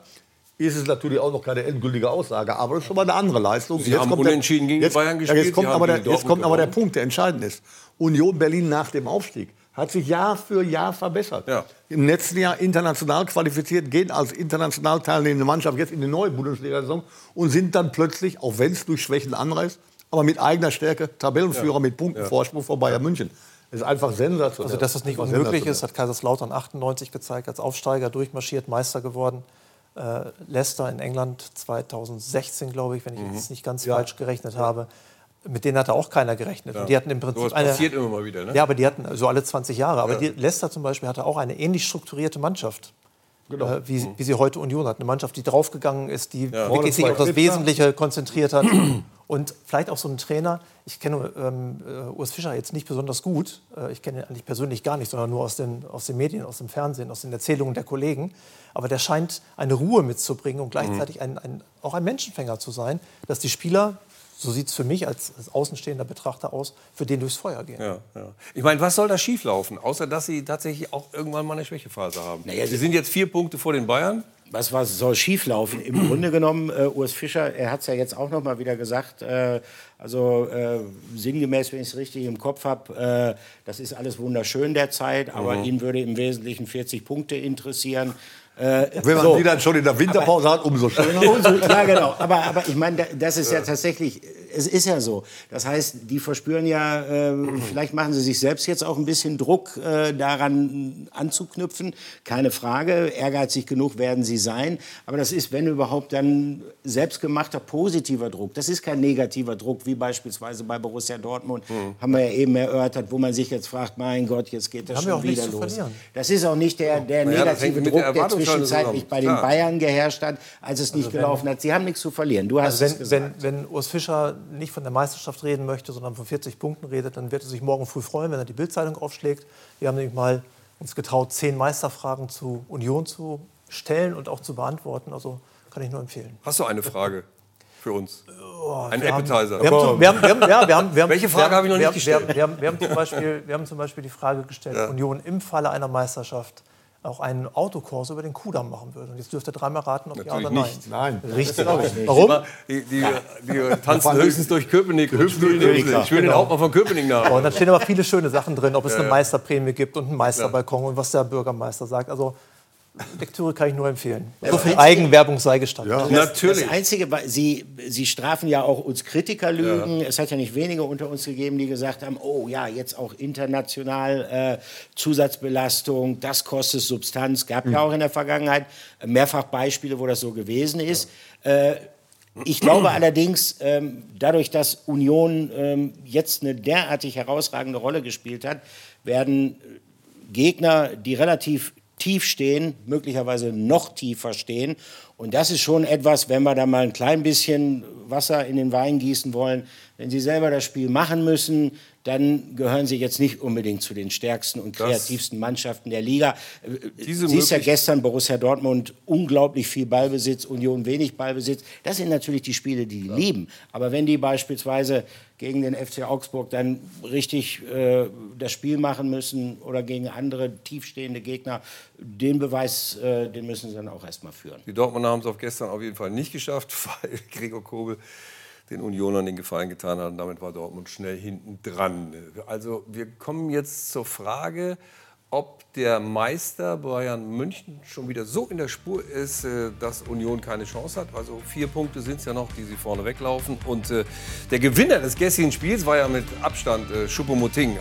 ist es natürlich auch noch keine endgültige Aussage, aber das ist schon mal eine andere Leistung. Sie jetzt haben kommt unentschieden der, gegen jetzt, Bayern gespielt. Ja, jetzt kommt, aber der, jetzt kommt aber der Punkt, der entscheidend ist. Union Berlin nach dem Aufstieg hat sich Jahr für Jahr verbessert. Ja. Im letzten Jahr international qualifiziert, gehen als international teilnehmende Mannschaft jetzt in die neue Bundesliga-Saison und sind dann plötzlich, auch wenn es durch Schwächen anreißt, aber mit eigener Stärke Tabellenführer ja. mit Punktenvorsprung ja. vor Bayern München. Das ist einfach sensationell. Also, dass das nicht unmöglich ist, hat Kaiserslautern 98 gezeigt, als Aufsteiger durchmarschiert, Meister geworden äh, Leicester in England 2016, glaube ich, wenn ich mhm. jetzt nicht ganz ja. falsch gerechnet ja. habe. Mit denen hatte auch keiner gerechnet. Ja. Und die hatten im Prinzip so, eine, passiert immer mal wieder, ne? Ja, aber die hatten so alle 20 Jahre. Aber die, Leicester zum Beispiel hatte auch eine ähnlich strukturierte Mannschaft. Genau. Äh, wie, mhm. wie, sie heute Union hat. Eine Mannschaft, die draufgegangen ist, die wirklich sich auf das Wesentliche konzentriert hat. Und vielleicht auch so ein Trainer, ich kenne ähm, äh, Urs Fischer jetzt nicht besonders gut, äh, ich kenne ihn eigentlich persönlich gar nicht, sondern nur aus den, aus den Medien, aus dem Fernsehen, aus den Erzählungen der Kollegen. Aber der scheint eine Ruhe mitzubringen und gleichzeitig mhm. ein, ein, auch ein Menschenfänger zu sein, dass die Spieler so sieht es für mich als, als, außenstehender Betrachter aus, für den durchs Feuer gehen. Ja, ja. Ich meine, was soll da schieflaufen, außer dass sie tatsächlich auch irgendwann mal eine Schwächephase haben? Naja, sie sind jetzt vier Punkte vor den Bayern was, was soll schieflaufen? Im Grunde genommen, äh, Urs Fischer, er hat es ja jetzt auch noch mal wieder gesagt, äh, also äh, sinngemäß, wenn ich es richtig im Kopf habe, äh, das ist alles wunderschön derzeit, aber mhm. ihn würde im Wesentlichen 40 Punkte interessieren. Äh, wenn man so. die dann schon in der Winterpause aber, hat, umso schöner. ja, genau. Aber, aber ich meine, das ist ja tatsächlich es ist ja so. Das heißt, die verspüren ja, äh, vielleicht machen sie sich selbst jetzt auch ein bisschen Druck, äh, daran anzuknüpfen. Keine Frage, ehrgeizig genug werden sie sein. Aber das ist, wenn überhaupt, dann selbstgemachter positiver Druck. Das ist kein negativer Druck, wie beispielsweise bei Borussia Dortmund, Mhm. haben wir ja eben erörtert, wo man sich jetzt fragt, mein Gott, jetzt geht das Haben wir schon auch nichts wieder zu los. verlieren. Das ist auch nicht der, der hängt negative der Druck, der Erwartungshaltung zwischenzeitlich bei den Klar. Bayern geherrscht hat, als es nicht Also wenn- gelaufen hat. Sie haben nichts zu verlieren. Du hast Also es wenn, gesagt. wenn, wenn Urs Fischer nicht von der Meisterschaft reden möchte, sondern von 40 Punkten redet, dann wird er sich morgen früh freuen, wenn er die Bildzeitung aufschlägt. Wir haben nämlich mal uns getraut, zehn Meisterfragen zu Union zu stellen und auch zu beantworten. Also kann ich nur empfehlen. Hast du eine Frage für uns? Ein Wir haben- Appetizer. Welche Frage habe ich noch nicht gestellt? Wir haben, wir, haben zum Beispiel, wir haben zum Beispiel die Frage gestellt, Ja. Union im Falle einer Meisterschaft auch einen Autokurs über den Kudamm machen würde. Und jetzt dürft ihr dreimal raten, ob ja Natürlich oder nein. nicht. Nein. Richtig. Warum? Die, die, die tanzen höchstens durch Köpenick. spielen den- Ich will den Hauptmann von Köpenick nach. Und dann stehen aber viele schöne Sachen drin, ob es eine Meisterprämie gibt und einen Meisterbalkon und was der Bürgermeister sagt. Also Lektüre kann ich nur empfehlen. So viel Eigenwerbung sei gestattet. Ja. Natürlich. Das Einzige, Sie, Sie strafen ja auch uns Kritikerlügen. Es hat ja nicht wenige unter uns gegeben, die gesagt haben, oh ja, jetzt auch international äh, Zusatzbelastung, das kostet Substanz. Gab ja auch in der Vergangenheit mehrfach Beispiele, wo das so gewesen ist. Äh, ich glaube allerdings, ähm, dadurch, dass Union ähm, jetzt eine derartig herausragende Rolle gespielt hat, werden Gegner, die relativ tief stehen, möglicherweise noch tiefer stehen. Und das ist schon etwas, wenn wir da mal ein klein bisschen Wasser in den Wein gießen wollen, wenn sie selber das Spiel machen müssen, dann gehören sie jetzt nicht unbedingt zu den stärksten und kreativsten Mannschaften der Liga. Diese Siehst ja möglich- gestern Borussia Dortmund unglaublich viel Ballbesitz, Union wenig Ballbesitz. Das sind natürlich die Spiele, die die lieben. Aber wenn die beispielsweise gegen den FC Augsburg dann richtig äh, das Spiel machen müssen oder gegen andere tiefstehende Gegner, den Beweis, äh, den müssen sie dann auch erstmal führen. Die Dortmunder haben es auf gestern auf jeden Fall nicht geschafft, weil Gregor Kobel den Unionern den Gefallen getan hat. Und damit war Dortmund schnell hinten dran. Also wir kommen jetzt zur Frage, ob der Meister Bayern München schon wieder so in der Spur ist, äh, dass Union keine Chance hat. Also vier Punkte sind es ja noch, die sie vorne weglaufen. Und äh, der Gewinner des gestrigen Spiels war ja mit Abstand äh, Schuppomoting.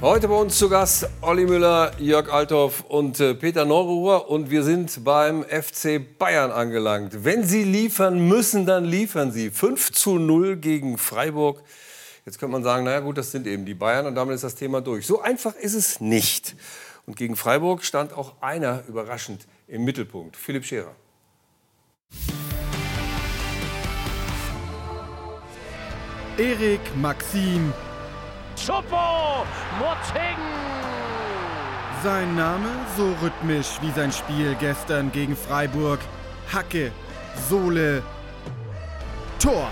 Heute bei uns zu Gast Olli Müller, Jörg Althoff und äh, Peter Neururer und wir sind beim FC Bayern angelangt. Wenn Sie liefern müssen, dann liefern Sie. 5 zu 0 gegen Freiburg. Jetzt könnte man sagen, naja gut, das sind eben die Bayern und damit ist das Thema durch. So einfach ist es nicht. Und gegen Freiburg stand auch einer überraschend im Mittelpunkt, Philipp Scherer. Erik Maxim. Schuppo! Moting! Sein Name so rhythmisch wie sein Spiel gestern gegen Freiburg. Hacke, Sohle, Tor.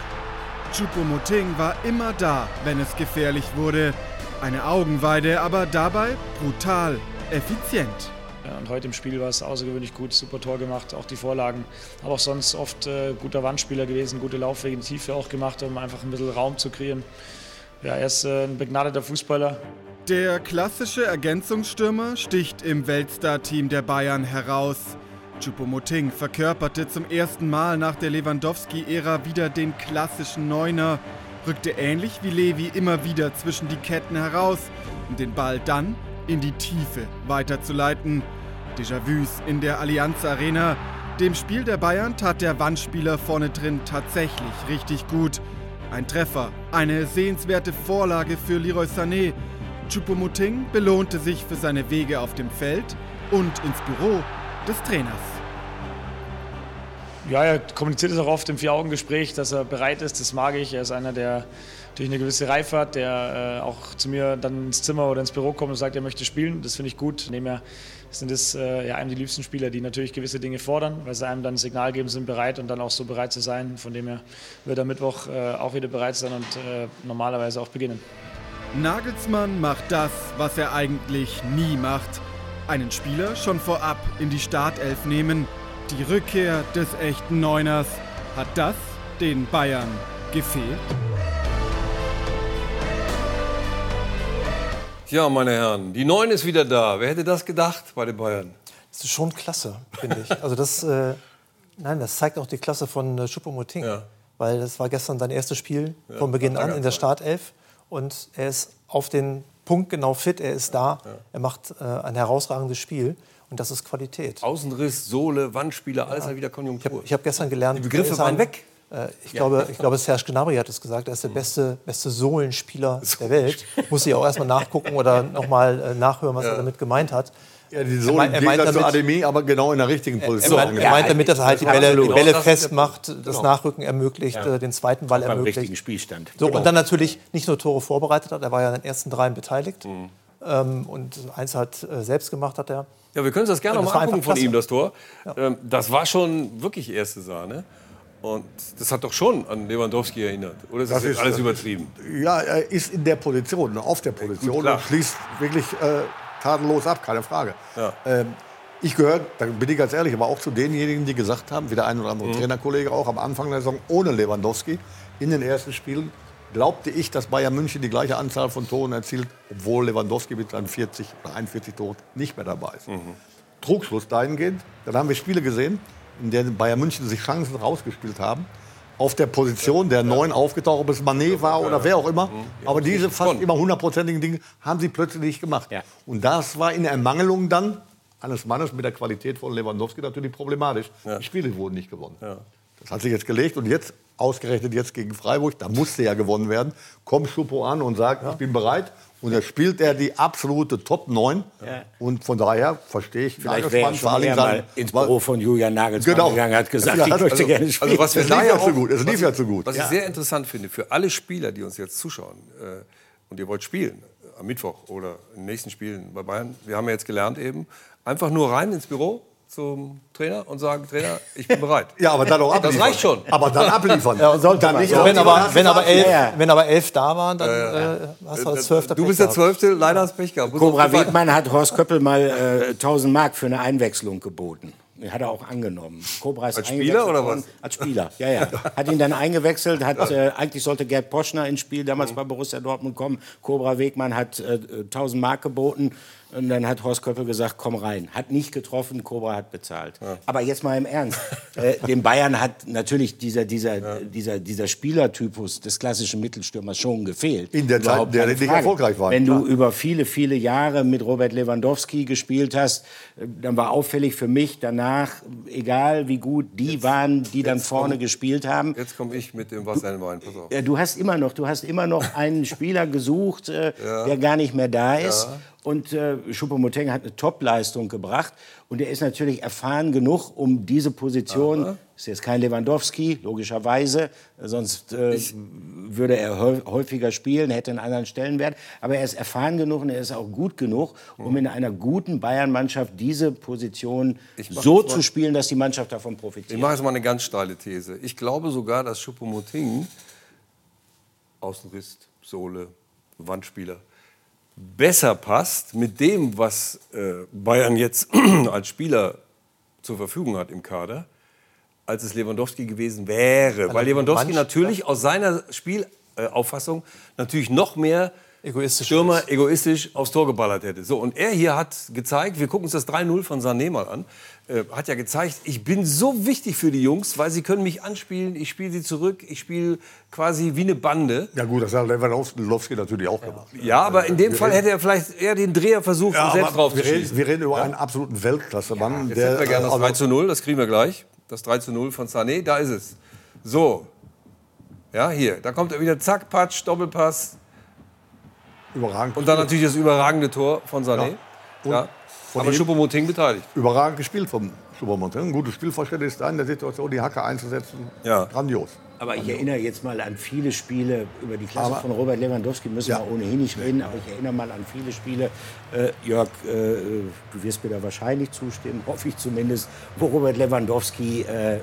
Choupo-Moting war immer da, wenn es gefährlich wurde. Eine Augenweide, aber dabei brutal effizient. Ja, und heute im Spiel war es außergewöhnlich gut, super Tor gemacht, auch die Vorlagen. Aber auch sonst oft äh, guter Wandspieler gewesen, gute Laufwege in die Tiefe auch gemacht, um einfach ein bisschen Raum zu kreieren. Ja, er ist äh, ein begnadeter Fußballer. Der klassische Ergänzungsstürmer sticht im Weltstar-Team der Bayern heraus. Choupo-Moting verkörperte zum ersten Mal nach der Lewandowski-Ära wieder den klassischen Neuner, rückte ähnlich wie Levi immer wieder zwischen die Ketten heraus, um den Ball dann in die Tiefe weiterzuleiten. Déjà-vus in der Allianz Arena. Dem Spiel der Bayern tat der Wandspieler vorne drin tatsächlich richtig gut. Ein Treffer, eine sehenswerte Vorlage für Leroy Sané. Choupo-Moting belohnte sich für seine Wege auf dem Feld und ins Büro des Trainers. Ja, er kommuniziert es auch oft im Vier-Augen-Gespräch, dass er bereit ist. Das mag ich. Er ist einer, der durch eine gewisse Reife hat, der äh, auch zu mir dann ins Zimmer oder ins Büro kommt und sagt, er möchte spielen. Das finde ich gut. Nebenher sind es äh, ja, einem die liebsten Spieler, die natürlich gewisse Dinge fordern, weil sie einem dann ein Signal geben, sind bereit und dann auch so bereit zu sein. Von dem her wird er Mittwoch äh, auch wieder bereit sein und äh, normalerweise auch beginnen. Nagelsmann macht das, was er eigentlich nie macht. Einen Spieler schon vorab in die Startelf nehmen. Die Rückkehr des echten Neuners. Hat das den Bayern gefehlt? Ja, meine Herren, die Neun ist wieder da. Wer hätte das gedacht bei den Bayern? Das ist schon klasse, finde ich. Also das, äh, nein, das zeigt auch die Klasse von äh, Choupo-Moting. Ja. weil das war gestern sein erstes Spiel von Beginn an in der Startelf. Und er ist auf den Punkt genau fit, er ist da, er macht äh, ein herausragendes Spiel. Und das ist Qualität. Außenriss, Sohle, Wandspieler, alles ja. wieder Konjunktur. Ich habe hab gestern gelernt, die Begriffe waren weg. Äh, ich, ja. glaube, ich glaube, Serge Gnabry hat es gesagt, er ist der beste, beste Sohlenspieler der Welt. Muss ich auch erstmal nachgucken oder nochmal äh, nachhören, was ja. er damit gemeint hat. Ja, die Sohlen er, meint, er meint damit, Ademi, aber genau in der richtigen Position. Er, er meint damit, dass er halt die Bälle, die Bälle festmacht, das genau. Nachrücken ermöglicht, ja. Äh, den zweiten Ball ermöglicht. richtigen Spielstand. So, genau. Und dann natürlich nicht nur Tore vorbereitet hat, er war ja in den ersten dreien beteiligt. Mhm. Ähm, und eins hat äh, selbst gemacht, hat er. Ja, wir können uns das gerne ja, mal angucken von ihm, das Tor. Ja. Ähm, das war schon wirklich erste Sahne. Und das hat doch schon an Lewandowski erinnert. Oder ist das, das ist alles übertrieben? Ja, er ist in der Position, auf der Position und schließt wirklich äh, tadellos ab, keine Frage. Ja. Ähm, ich gehöre, da bin ich ganz ehrlich, aber auch zu denjenigen, die gesagt haben, wie der ein oder andere mhm. Trainerkollege auch am Anfang der Saison ohne Lewandowski in den ersten Spielen glaubte ich, dass Bayern München die gleiche Anzahl von Toren erzielt, obwohl Lewandowski mit seinen 40 oder 41 Toren nicht mehr dabei ist. Mhm. Trugschluss dahingehend, dann haben wir Spiele gesehen, in denen Bayern München sich Chancen rausgespielt haben, auf der Position der Neun aufgetaucht, ob es Manet war oder wer auch immer. Mhm. Aber diese fast immer hundertprozentigen Dinge haben sie plötzlich nicht gemacht. Und das war in Ermangelung dann eines Mannes mit der Qualität von Lewandowski natürlich problematisch. Die Spiele wurden nicht gewonnen. Das hat sich jetzt gelegt und jetzt ausgerechnet jetzt gegen Freiburg, da musste ja gewonnen werden, kommt Schuppo an und sagt, ich bin bereit. Und da spielt er die absolute Top 9. Ja. Und von daher verstehe ich Vielleicht wäre er schon eher mal ins Büro von Julian Nagelsmann genau. gegangen hat gesagt, ja, ich möchte also, gerne spielen. Also was es lief ja zu gut. Es lief ja zu gut. Was ich sehr interessant finde, für alle Spieler, die uns jetzt zuschauen, äh, und ihr wollt spielen, am Mittwoch oder in den nächsten Spielen bei Bayern, wir haben ja jetzt gelernt eben, einfach nur rein ins Büro, zum Trainer und sagen, Trainer, ich bin bereit. ja, aber dann auch abliefern. Das reicht schon. Aber dann abliefern. ja, dann nicht wenn, aber, wenn, aber elf, wenn aber elf da waren, dann äh, hast du als Zwölfter Du bist der Zwölfte, leider hast Pech gehabt. Cobra Wegmann hat Horst Köppel mal äh, 1000 Mark für eine Einwechslung geboten. Hat er auch angenommen. Cobra ist als Spieler oder was? Als Spieler, ja, ja. Hat ihn dann eingewechselt. Hat, äh, eigentlich sollte Gerd Poschner ins Spiel damals bei Borussia Dortmund kommen. Cobra Wegmann hat äh, 1000 Mark geboten. Und dann hat Horst Köppel gesagt, komm rein. Hat nicht getroffen, Cobra hat bezahlt. Ja. Aber jetzt mal im Ernst. äh, den Bayern hat natürlich dieser, dieser, ja. dieser, dieser Spielertypus des klassischen Mittelstürmers schon gefehlt. In der Zeit, der nicht erfolgreich war. Wenn du über viele, viele Jahre mit Robert Lewandowski gespielt hast, äh, dann war auffällig für mich danach, egal wie gut die jetzt, waren, die dann vorne komm, gespielt haben. Jetzt komme ich mit dem Wasser in Wein, pass auf. Ja, du hast immer noch, du hast immer noch einen Spieler gesucht, äh, der gar nicht mehr da ist. Und äh, Choupo-Moting hat eine Top-Leistung gebracht. Und er ist natürlich erfahren genug, um diese Position, Aha. ist jetzt kein Lewandowski, logischerweise, sonst äh, würde er häufiger spielen, hätte einen anderen Stellenwert. Aber er ist erfahren genug und er ist auch gut genug, um mhm. in einer guten Bayern-Mannschaft diese Position so zu spielen, dass die Mannschaft davon profitiert. Ich mache jetzt mal eine ganz steile These. Ich glaube sogar, dass Choupo-Moting, Außenriss, Sohle, Wandspieler, besser passt mit dem, was äh, Bayern jetzt als Spieler zur Verfügung hat im Kader, als es Lewandowski gewesen wäre. Weil Lewandowski natürlich aus seiner Spielauffassung natürlich noch mehr egoistisch Stürmer ist. egoistisch aufs Tor geballert hätte. So, und er hier hat gezeigt, wir gucken uns das 3-0 von Sané mal an, äh, hat ja gezeigt, ich bin so wichtig für die Jungs, weil sie können mich anspielen, ich spiele sie zurück, ich spiele quasi wie eine Bande. Ja gut, das hat Lewandowski natürlich auch gemacht. Ja, aber in dem wir Fall hätte er vielleicht eher den Dreher versucht, ja, selbst drauf wir reden, wir reden über ja? einen absoluten Weltklasse-Mann. Ja, hätten wir gerne das 3 zu 0, das kriegen wir gleich. Das 3 zu 0 von Sané, da ist es. So, ja, hier, da kommt er wieder, zack, Patsch, Doppelpass, Überragend. Und dann natürlich das überragende Tor von Sané. Ja. Ja. Aber Choupo-Moting beteiligt. Überragend gespielt vom Choupo-Moting. Ein gutes Spielverständnis da in der Situation, die Hacke einzusetzen. Ja. Grandios. Aber ich erinnere jetzt mal an viele Spiele, über die Klasse aber, von Robert Lewandowski müssen ja. wir ohnehin nicht reden, aber ich erinnere mal an viele Spiele, äh, Jörg, äh, du wirst mir da wahrscheinlich zustimmen, hoffe ich zumindest, wo Robert Lewandowski äh, äh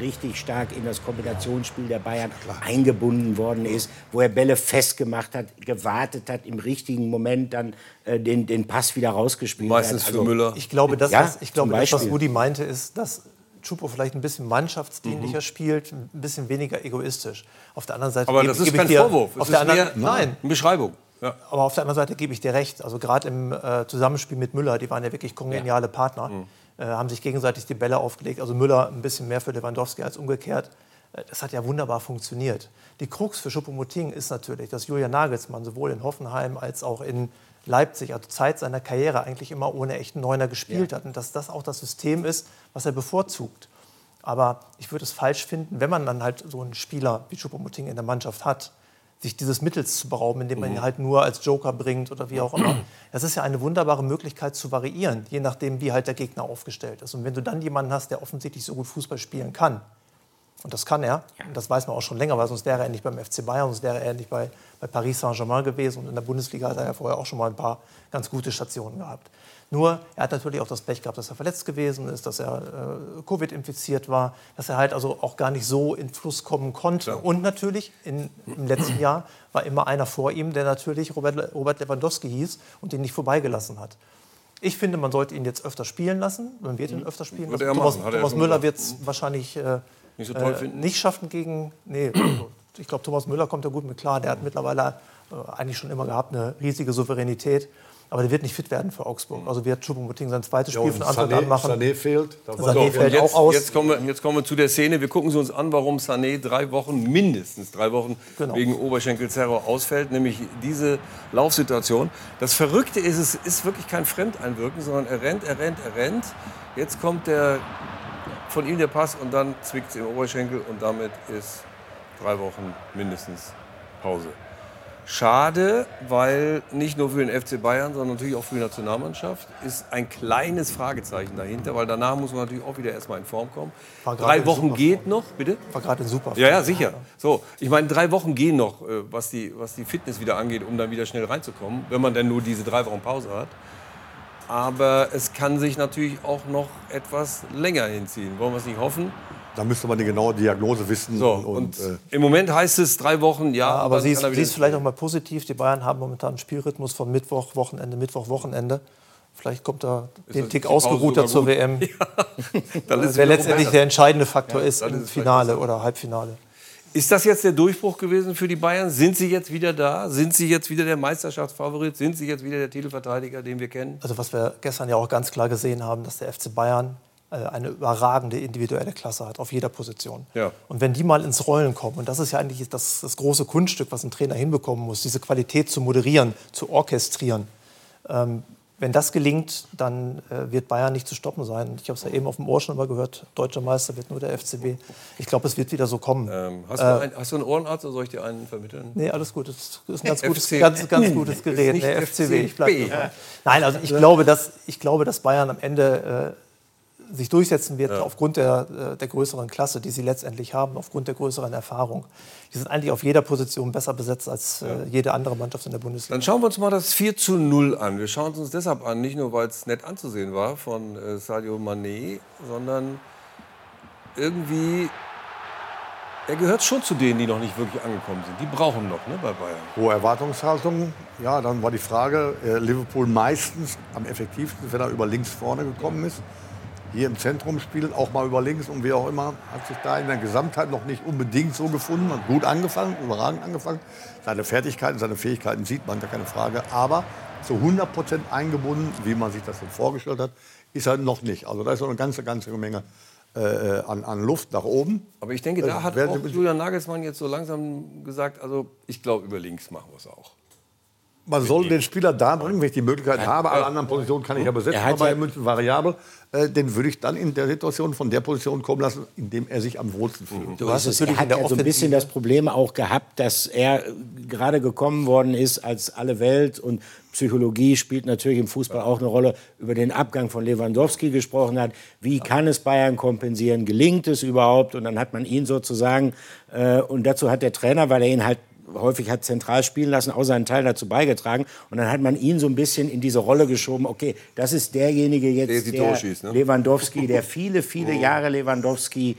richtig stark in das Kombinationsspiel der Bayern eingebunden worden ist, wo er Bälle festgemacht hat, gewartet hat, im richtigen Moment dann äh, den, den Pass wieder rausgespielt Meistens hat. Also, für Müller. Ich glaube, das, ja, was, ich glaube das, was Rudi meinte, ist, dass Chupo vielleicht ein bisschen mannschaftsdienlicher mhm. spielt, ein bisschen weniger egoistisch. Auf der anderen Seite aber das ist kein dir, Vorwurf. Auf der anderen, nein, eine Beschreibung. Ja. Aber auf der anderen Seite gebe ich dir recht. Also gerade im äh, Zusammenspiel mit Müller, die waren ja wirklich kongeniale ja. Partner, mhm. äh, haben sich gegenseitig die Bälle aufgelegt. Also Müller ein bisschen mehr für Lewandowski als umgekehrt. äh, das hat ja wunderbar funktioniert. Die Krux für Schuppomoting ist natürlich, dass Julian Nagelsmann sowohl in Hoffenheim als auch in Leipzig, also Zeit seiner Karriere, eigentlich immer ohne echten Neuner gespielt ja. hat. Und dass das auch das System ist, was er bevorzugt. Aber ich würde es falsch finden, wenn man dann halt so einen Spieler wie Choupo-Moting in der Mannschaft hat, sich dieses Mittels zu berauben, indem man ihn mhm. halt nur als Joker bringt oder wie auch immer. Das ist ja eine wunderbare Möglichkeit zu variieren, je nachdem, wie halt der Gegner aufgestellt ist. Und wenn du dann jemanden hast, der offensichtlich so gut Fußball spielen kann, und das kann er, und das weiß man auch schon länger, weil sonst wäre er nicht beim FC Bayern, sonst wäre er nicht bei, bei Paris Saint-Germain gewesen. Und in der Bundesliga hat er ja vorher auch schon mal ein paar ganz gute Stationen gehabt. Nur, er hat natürlich auch das Pech gehabt, dass er verletzt gewesen ist, dass er äh, Covid infiziert war, dass er halt also auch gar nicht so in Fluss kommen konnte. Ja. Und natürlich in, im letzten Jahr war immer einer vor ihm, der natürlich Robert, Robert Lewandowski hieß und ihn nicht vorbeigelassen hat. Ich finde, man sollte ihn jetzt öfter spielen lassen. Man wird ihn mhm. öfter spielen lassen. Thomas, Thomas Müller wird es wahrscheinlich äh, nicht, so äh, nicht, schaffen gegen. Nee, also, ich glaube, Thomas Müller kommt da gut mit klar. Der hat mittlerweile äh, eigentlich schon immer gehabt eine riesige Souveränität. Aber der wird nicht fit werden für Augsburg. Also wird Choupo-Moting sein zweites Spiel ja, von Anfang an machen. Sané fehlt. Sané fällt jetzt, auch aus. Jetzt kommen, wir, jetzt kommen wir zu der Szene. Wir gucken uns an, warum Sané drei Wochen, mindestens drei Wochen, genau. wegen Oberschenkelzerror ausfällt. Nämlich diese Laufsituation. Das Verrückte ist, es ist wirklich kein Fremdeinwirken, sondern er rennt, er rennt, er rennt. Jetzt kommt der, von ihm der Pass und dann zwickt es im Oberschenkel und damit ist drei Wochen mindestens Pause. Schade, weil nicht nur für den FC Bayern, sondern natürlich auch für die Nationalmannschaft ist ein kleines Fragezeichen dahinter, weil danach muss man natürlich auch wieder erstmal in Form kommen. Drei Wochen geht noch, bitte? War gerade in super. Ja, ja, sicher. So, ich meine, drei Wochen gehen noch, äh, was die, was die Fitness wieder angeht, um dann wieder schnell reinzukommen, wenn man denn nur diese drei Wochen Pause hat. Aber es kann sich natürlich auch noch etwas länger hinziehen. Wollen wir es nicht hoffen? Da müsste man die genaue Diagnose wissen. So, und, und äh Im Moment heißt es drei Wochen, ja. ja aber sie ist, sie ist vielleicht auch mal positiv. Die Bayern haben momentan einen Spielrhythmus von Mittwoch, Wochenende, Mittwoch, Wochenende. Vielleicht kommt da den Tick ausgeruhter zur WM. Ja, der letztendlich der entscheidende Faktor ja, ist im ist Finale oder Halbfinale. Ist das jetzt der Durchbruch gewesen für die Bayern? Sind sie jetzt wieder da? Sind sie jetzt wieder der Meisterschaftsfavorit? Sind sie jetzt wieder der Titelverteidiger, den wir kennen? Also was wir gestern ja auch ganz klar gesehen haben, dass der FC Bayern äh, eine überragende individuelle Klasse hat, auf jeder Position. Ja. Und wenn die mal ins Rollen kommen, und das ist ja eigentlich das, das große Kunststück, was ein Trainer hinbekommen muss, diese Qualität zu moderieren, zu orchestrieren, ähm, wenn das gelingt, dann äh, wird Bayern nicht zu stoppen sein. Ich habe es ja eben auf dem Ohr schon mal gehört, deutscher Meister wird nur der FCB. Ich glaube, es wird wieder so kommen. Ähm, hast, äh, du ein, hast, du einen Ohrenarzt oder soll ich dir einen vermitteln? Nee, alles gut. Das ist ein ganz, gutes, ganz, ganz gutes Gerät. Der FCB, ich bleibe Nein, also ich glaube, dass, ich glaube, dass Bayern am Ende äh, sich durchsetzen wird ja. aufgrund der, äh, der größeren Klasse, die sie letztendlich haben, aufgrund der größeren Erfahrung. Die sind eigentlich auf jeder Position besser besetzt als äh, ja. jede andere Mannschaft in der Bundesliga. Dann schauen wir uns mal das 4 zu 0 an. Wir schauen es uns deshalb an, nicht nur, weil es nett anzusehen war von äh, Sadio Mané, sondern irgendwie er gehört schon zu denen, die noch nicht wirklich angekommen sind. Die brauchen noch ne, bei Bayern. Hohe Erwartungshaltung. Ja, dann war die Frage, äh, Liverpool meistens am effektivsten, wenn er über links vorne gekommen ist hier im Zentrum spielen, auch mal über links und wie auch immer, hat sich da in der Gesamtheit noch nicht unbedingt so gefunden. Hat gut angefangen, überragend angefangen. Seine Fertigkeiten, seine Fähigkeiten sieht man, da keine Frage. Aber zu 100 Prozent eingebunden, wie man sich das so vorgestellt hat, ist er noch nicht. Also da ist noch eine ganze, ganze Menge äh, an, an, Luft nach oben. Aber ich denke, da äh, hat auch Julian Nagelsmann jetzt so langsam gesagt, also ich glaube, über links machen wir es auch man soll den Spieler da bringen, wenn ich die Möglichkeit habe. Alle anderen Positionen kann ich ja besetzen, aber in München variabel. Äh, den würde ich dann in der Situation von der Position kommen lassen, in dem er sich am wohlsten fühlt. Du hast natürlich er hat ja so ein bisschen das Problem auch gehabt, dass er gerade gekommen worden ist als alle Welt und Psychologie spielt natürlich im Fußball auch eine Rolle, über den Abgang von Lewandowski gesprochen hat. Wie kann es Bayern kompensieren? Gelingt es überhaupt? Und dann hat man ihn sozusagen, äh, und dazu hat der Trainer, weil er ihn halt häufig hat zentral spielen lassen, auch seinen Teil dazu beigetragen. Und dann hat man ihn so ein bisschen in diese Rolle geschoben, okay, das ist derjenige jetzt, der, der schießt, ne? Lewandowski, der viele, viele oh. Jahre Lewandowski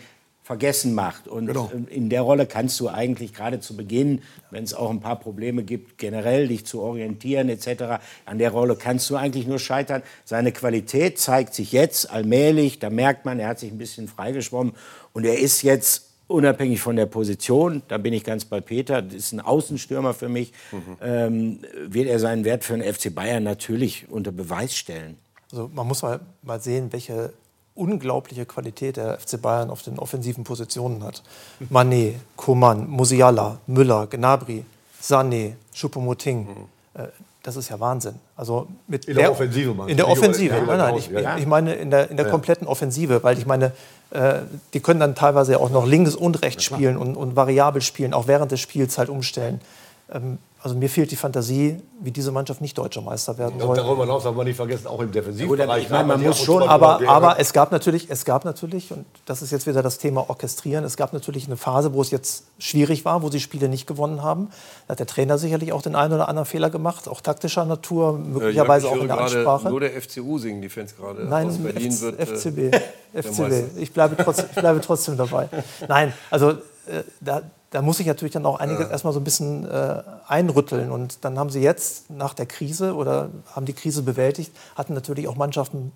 vergessen macht. Und genau. in der Rolle kannst du eigentlich gerade zu Beginn, wenn es auch ein paar Probleme gibt, generell dich zu orientieren etc., an der Rolle kannst du eigentlich nur scheitern. Seine Qualität zeigt sich jetzt allmählich, da merkt man, er hat sich ein bisschen freigeschwommen und er ist jetzt unabhängig von der Position, da bin ich ganz bei Peter, das ist ein Außenstürmer für mich, mhm. ähm, wird er seinen Wert für den FC Bayern natürlich unter Beweis stellen. Also man muss mal, mal sehen, welche unglaubliche Qualität der FC Bayern auf den offensiven Positionen hat. Mané, Coman, Musiala, Müller, Gnabry, Sané, Choupo-Moting. Äh, das ist ja Wahnsinn. Also mit In der Offensive, meinst In der Offensive. Nein, nein, ich, ja. ich meine in der, in der kompletten Offensive, weil ich meine, äh, die können dann teilweise ja auch noch links und rechts spielen und, und variabel spielen, auch während des Spiels halt umstellen. Ähm, also mir fehlt die Fantasie, wie diese Mannschaft nicht deutscher Meister werden Und soll. darüber hinaus darf man nicht vergessen, auch im Defensivbereich. ich meine, man muss schon- Aber, aber es gab natürlich, es gab natürlich, und das ist jetzt wieder das Thema Orchestrieren, es gab natürlich eine Phase, wo es jetzt schwierig war, wo sie Spiele nicht gewonnen haben. Da hat der Trainer sicherlich auch den einen oder anderen Fehler gemacht, auch taktischer Natur, Äh, möglicherweise Jörg, auch in der Ansprache. Nur der FCU singen die Fans gerade. Nein, Aus Berlin F wird äh, FCB. FCB. Ich bleibe, trotzdem, ich bleibe trotzdem dabei. Nein, also äh, da, da muss ich natürlich dann auch einiges erstmal so ein bisschen äh, einrütteln. Und dann haben sie jetzt nach der Krise oder haben die Krise bewältigt, hatten natürlich auch Mannschaften,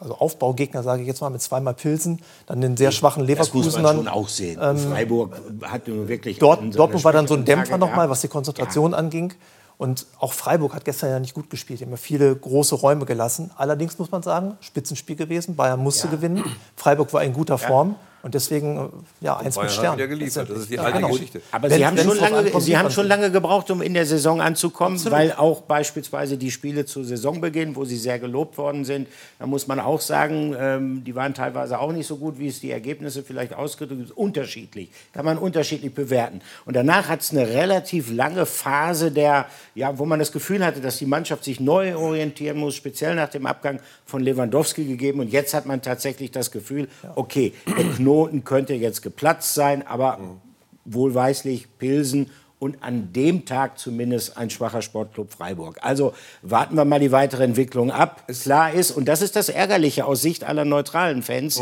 also Aufbaugegner, sage ich jetzt mal, mit zweimal Pilsen, dann den sehr schwachen Das muss Leverkusen. man dann, schon auch sehen. ähm, Freiburg hat nun wirklich. Dort, Dortmund war dann so ein Dämpfer nochmal, was die Konzentration anging. Und auch Freiburg hat gestern ja nicht gut gespielt. Die haben ja viele große Räume gelassen. Allerdings muss man sagen, Spitzenspiel gewesen. Bayern musste Ja. gewinnen. Freiburg war in guter Form. Und deswegen, äh, ja, eins Bayern mit Stern. wieder geliefert. Das ist die Ja, alte genau. Geschichte. Aber Wenn- Sie, haben schon, lange, Sie haben schon lange gebraucht, um in der Saison anzukommen, Absolut. weil auch beispielsweise die Spiele zu Saisonbeginn, wo Sie sehr gelobt worden sind, da muss man auch sagen, ähm, die waren teilweise auch nicht so gut, wie es die Ergebnisse vielleicht ausgedrückt sind. Unterschiedlich, kann man unterschiedlich bewerten. Und danach hat es eine relativ lange Phase, der, ja, wo man das Gefühl hatte, dass die Mannschaft sich neu orientieren muss, speziell nach dem Abgang von Lewandowski gegeben. Und jetzt hat man tatsächlich das Gefühl, okay, der Knoten könnte jetzt geplatzt sein, aber wohlweislich Pilsen und an dem Tag zumindest ein schwacher Sportclub Freiburg. Also warten wir mal die weitere Entwicklung ab. Klar ist, und das ist das Ärgerliche aus Sicht aller neutralen Fans,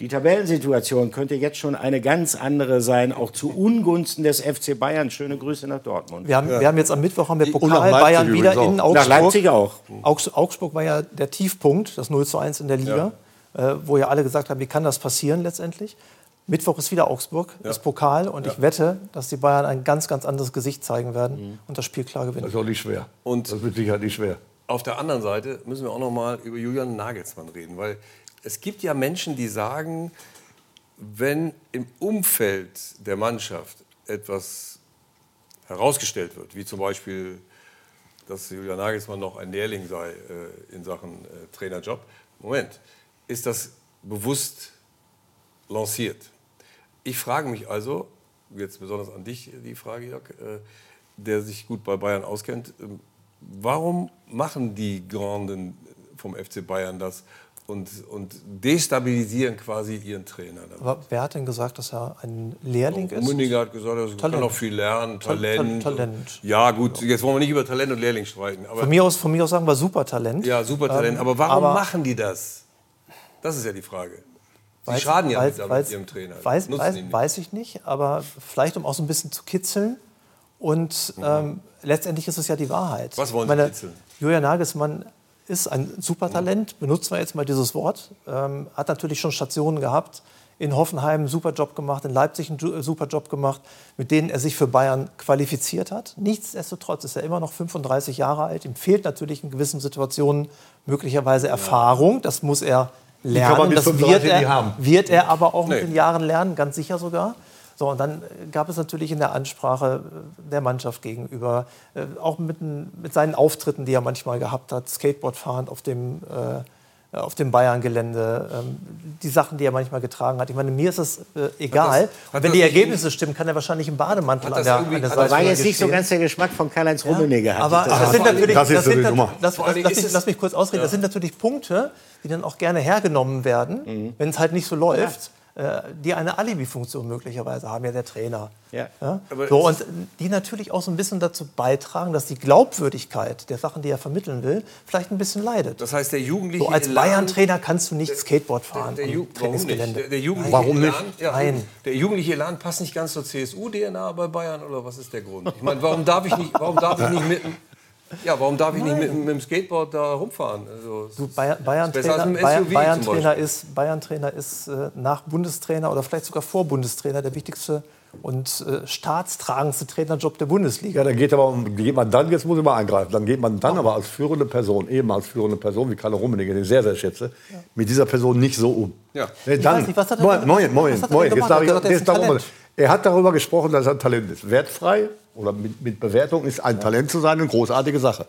die Tabellensituation könnte jetzt schon eine ganz andere sein, auch zu Ungunsten des FC Bayern. Schöne Grüße nach Dortmund. Wir haben, wir haben jetzt am Mittwoch haben wir Pokal Leipzig Bayern wieder in. Augsburg. Nach Leipzig auch. Augs Augsburg war ja der Tiefpunkt, das 0 zu 1 in der Liga, äh, wo ja alle gesagt haben, wie kann das passieren letztendlich. Mittwoch ist wieder Augsburg, das Pokal. Und ich wette, dass die Bayern ein ganz, ganz anderes Gesicht zeigen werden und das Spiel klar Das gewinnen. ist auch nicht schwer. Und- das wird sicher nicht schwer. Auf der anderen Seite müssen wir auch noch mal über Julian Nagelsmann reden, weil es gibt ja Menschen, die sagen, wenn im Umfeld der Mannschaft etwas herausgestellt wird, wie zum Beispiel, dass Julian Nagelsmann noch ein Lehrling sei äh, in Sachen äh, Trainerjob, Moment, ist das bewusst lanciert? Ich frage mich also, jetzt besonders an dich die Frage, Jörg, äh, der sich gut bei Bayern auskennt, ähm, warum machen die Granden vom FC Bayern das und, und destabilisieren quasi ihren Trainer? damit? Aber wer hat denn gesagt, dass er ein Lehrling ist? Rummenigge hat gesagt, er kann Talent. noch viel lernen, Tal- Talent. Tal- Talent. Ja gut, jetzt wollen wir nicht über Talent und Lehrling streiten. Aber Von mir aus, von mir aus sagen wir Supertalent. ja, super Talent. Ähm, aber warum aber- machen die das? Das ist ja die Frage. Sie Weiß- schaden ja weiß- weiß- ihrem Trainer. Weiß, weiß, ich nicht, aber vielleicht um auch so ein bisschen zu kitzeln. Und ähm, letztendlich ist es ja die Wahrheit. Was wollen Sie meine, kitzeln? Julian Nagelsmann ist ein Supertalent, benutzen wir jetzt mal dieses Wort. Ähm, hat natürlich schon Stationen gehabt. In Hoffenheim einen super Job gemacht, in Leipzig einen äh, super Job gemacht, mit denen er sich für Bayern qualifiziert hat. Nichtsdestotrotz ist er immer noch 35 Jahre alt. Ihm fehlt natürlich in gewissen Situationen möglicherweise Erfahrung. Das muss er lernen. das 35 wird er, wird er aber auch Nee. mit den Jahren lernen, ganz sicher sogar. So, und dann äh, gab es natürlich in der Ansprache äh, der Mannschaft gegenüber, äh, auch mit, mit seinen Auftritten, die er manchmal gehabt hat, Skateboard fahrend auf dem, äh, auf dem Bayern-Gelände, ähm, die Sachen, die er manchmal getragen hat. Ich meine, mir ist es äh, egal. hat und wenn das die Ergebnisse stimmen, kann er wahrscheinlich im Bademantel Hat an das der, an der hat Seite War jetzt nicht so ganz der Geschmack von Karl-Heinz Rummenigge. hatte Aber das das sind natürlich, das ist das so sind die Nummer. das, lass, ist mich, es- lass mich kurz ausreden. Das sind natürlich Punkte, die dann auch gerne hergenommen werden, Mhm. wenn es halt nicht so läuft, äh, die eine Alibi-Funktion möglicherweise haben, ja der Trainer. Ja. Aber So, und die natürlich auch so ein bisschen dazu beitragen, dass die Glaubwürdigkeit der Sachen, die er vermitteln will, vielleicht ein bisschen leidet. Das heißt, der jugendliche So als Elan- Bayern-Trainer kannst du nicht Skateboard fahren Der, der, Ju- warum nicht? Der, der jugendliche Warum Elan, nicht? Ja, Nein. Der jugendliche Elan passt nicht ganz zur CSU-DNA bei Bayern oder was ist der Grund? Ich meine, warum darf ich nicht, warum darf ich nicht mit, Ja, warum darf ich nicht mit, mit dem Skateboard da rumfahren? Also, Du, Bayern- Bayern-Trainer mit dem Bayern, SUV Bayern Trainer ist, Bayern -Trainer ist äh, nach Bundestrainer oder vielleicht sogar vor Bundestrainer der wichtigste und äh, staatstragendste Trainerjob der Bundesliga. Ja, dann geht, aber, um- geht man dann, jetzt muss ich mal eingreifen, dann geht man dann aber als führende Person, eben als führende Person, wie Kalle Rummenigge, den ich sehr, sehr schätze, mit dieser Person nicht so um. Ja. Nee, Ich dann, weiß nicht, was hat er Moment, Moment, Moment, jetzt darf ich, jetzt ist darüber, ein er hat darüber gesprochen, dass er ein Talent ist. Wertfrei oder mit, mit Bewertung ist ein Talent zu sein eine großartige Sache.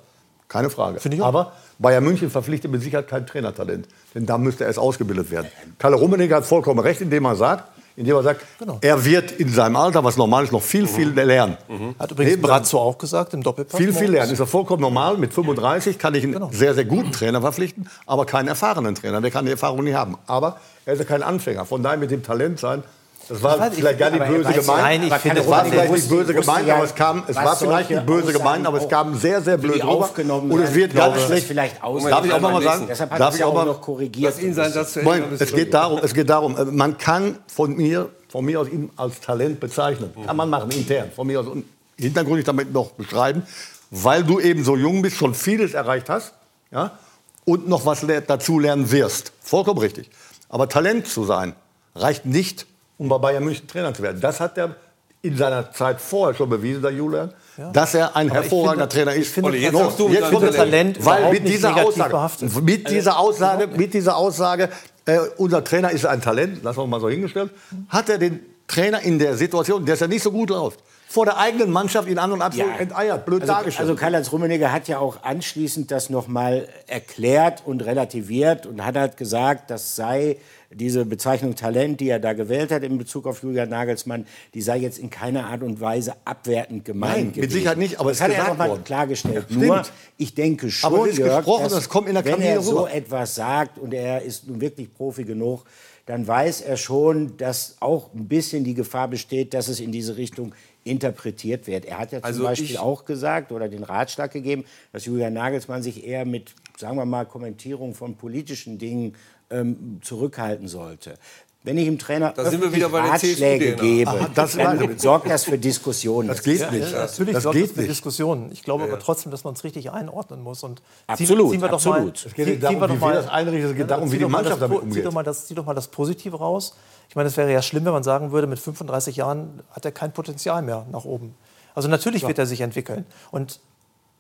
Keine Frage. Finde ich auch. Aber Bayern München verpflichtet mit Sicherheit kein Trainertalent. Denn da müsste er erst ausgebildet werden. Kalle Rummenigge hat vollkommen recht, indem er sagt, indem er sagt, Genau. er wird in seinem Alter, was normal ist, noch viel, viel lernen. Hat übrigens Brazzo auch gesagt im Doppelpass. viel, viel lernen. Ist ja vollkommen normal. Mit 35 kann ich einen Genau. sehr, sehr guten Trainer verpflichten, aber keinen erfahrenen Trainer. Der kann die Erfahrung nicht haben. Aber er ist ja kein Anfänger. Von daher mit dem Talent sein, das war Ich weiß, ich vielleicht gar nicht böse gemeint. Nein, ich finde, es war vielleicht nicht böse gemeint, aber es kam, es was war vielleicht nicht böse gemeint, aber es kam sehr, sehr blöd rüber. aufgenommen Und es wird Ich glaube, ganz das schlecht. vielleicht Darf ich auch noch mal sagen? Darf ich es auch mal noch ist es geht darum, es geht darum, äh, man kann von mir, von mir aus ihn als Talent bezeichnen. Kann man machen, intern. Von mir aus und hintergründig damit noch beschreiben, weil du eben so jung bist, schon vieles erreicht hast, ja, und noch was dazu lernen wirst. Vollkommen richtig. Aber Talent zu sein, reicht nicht, um bei Bayern München Trainer zu werden. Das hat er in seiner Zeit vorher schon bewiesen, der Julian, dass er ein Aber hervorragender finde- Trainer ist. finde Olli, jetzt sagst du ich deinem finde Talent. Weil mit nicht dieser negativ Aussage, mit dieser Aussage, mit dieser Aussage, äh, unser Trainer ist ein Talent, lassen wir mal so hingestellt, hat er den Trainer in der Situation, der es ja nicht so gut läuft, vor der eigenen Mannschaft in An- und Abzug enteiert, blöd also, dargestellt. Also Karl-Heinz Rummenigge hat ja auch anschließend das nochmal erklärt und relativiert und hat halt gesagt, das sei diese Bezeichnung Talent, die er da gewählt hat in Bezug auf Julian Nagelsmann, die sei jetzt in keiner Art und Weise abwertend gemeint Nein, mit gewesen. Sicherheit nicht, aber das es hat er nochmal klargestellt. Stimmt. Nur, ich denke schon, Aber Jörg, gesprochen, dass, das kommt in der wenn Kabine er so rüber. etwas sagt und er ist nun wirklich Profi genug, dann weiß er schon, dass auch ein bisschen die Gefahr besteht, dass es in diese Richtung interpretiert wird. Er hat ja zum Also Beispiel auch gesagt oder den Ratschlag gegeben, dass Julian Nagelsmann sich eher mit, sagen wir mal, Kommentierung von politischen Dingen ähm, zurückhalten sollte. Wenn ich dem Trainer Da sind wir wieder bei Ratschläge CSU-DNA. gebe, Aha, das dann sorgt das für Diskussionen. Das geht Ja, nicht. ja, natürlich das sorgt geht das für nicht. Diskussionen. Ich glaube aber trotzdem, dass man es richtig einordnen muss. Und Absolut, ziehen wir doch absolut. Mal, Es geht ziehen- nicht darum, ziehen wir wie doch wir mal- das einrichten, es geht Ja, darum, wie die Mannschaft damit umgeht. Zieh doch, mal das, zieh doch mal das Positive raus. Ich meine, es wäre ja schlimm, wenn man sagen würde, mit 35 Jahren hat er kein Potenzial mehr nach oben. Also natürlich wird er sich entwickeln. Und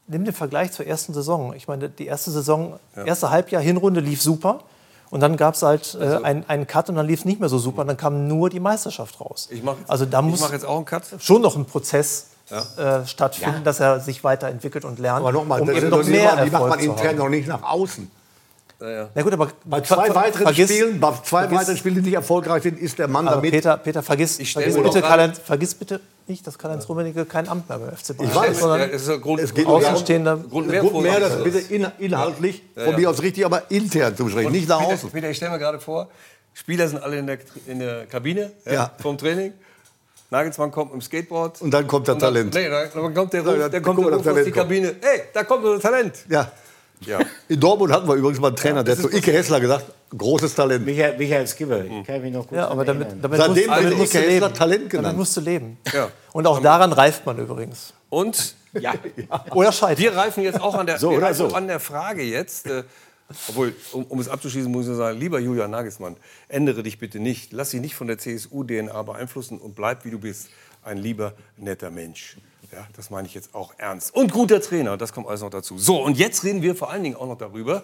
nimm den Vergleich zur ersten Saison. Ich meine, die erste Saison, erste Halbjahr, Hinrunde lief super. Und dann gab es halt äh, einen, einen Cut und dann lief es nicht mehr so super. Und dann kam nur die Meisterschaft raus. Ich mache jetzt, also da ich muss mach jetzt auch einen Cut. schon noch ein Prozess äh, stattfinden, dass er sich weiterentwickelt und lernt, Aber nochmal, um eben noch mehr die macht Erfolg man zu intern haben. noch nicht nach außen. Na gut, aber Bei zwei ver- weiteren vergiss- Spielen, bei zwei vergiss- weiteren Spielen, die nicht erfolgreich sind, ist der Mann Aber damit. Peter, Peter, vergiss, stell vergiss, bitte Karl, vergiss bitte nicht, dass Karl-Heinz Rummenigge kein Amt mehr beim FC Bayern Ich weiß, hat, sondern Ja, es ist ja Grund, Es geht Außenstehender. Grund mehr, Gut, mehr das Vorsicht. bitte in, inhaltlich, von mir aus richtig, aber intern zu besprechen, nicht nach Peter, außen. Peter, ich stelle mir gerade vor, Spieler sind alle in der, in der Kabine ja, Ja. vom Training. Nagelsmann kommt mit dem Skateboard. Und dann kommt der Und dann- Talent. Nee, dann, dann kommt der Ja, Ruf, ja, der guck kommt der Ruf aus die Talent. Kabine. Hey, da kommt unser Talent. Ja. Ja. In Dortmund hatten wir übrigens mal einen Trainer, der hat zu Ike Hessler gesagt, großes Talent. Michael, Michael Skibbe, ich kann mich noch gut Ja, aber damit, damit, Seitdem musst, damit Ike Hessler leben. Talent Damit genannt. musst du leben. Ja. Und auch daran reift man übrigens. Und Ja, Oder scheitert. wir reifen jetzt auch an der, So oder so. an der Frage jetzt. Äh, obwohl, um, um es abzuschließen, muss ich nur sagen, lieber Julian Nagelsmann, ändere dich bitte nicht. Lass dich nicht von der CSU-DNA beeinflussen und bleib, wie du bist. Ein lieber, netter Mensch. Ja, das meine ich jetzt auch ernst. Und guter Trainer, das kommt alles noch dazu. So, und jetzt reden wir vor allen Dingen auch noch darüber,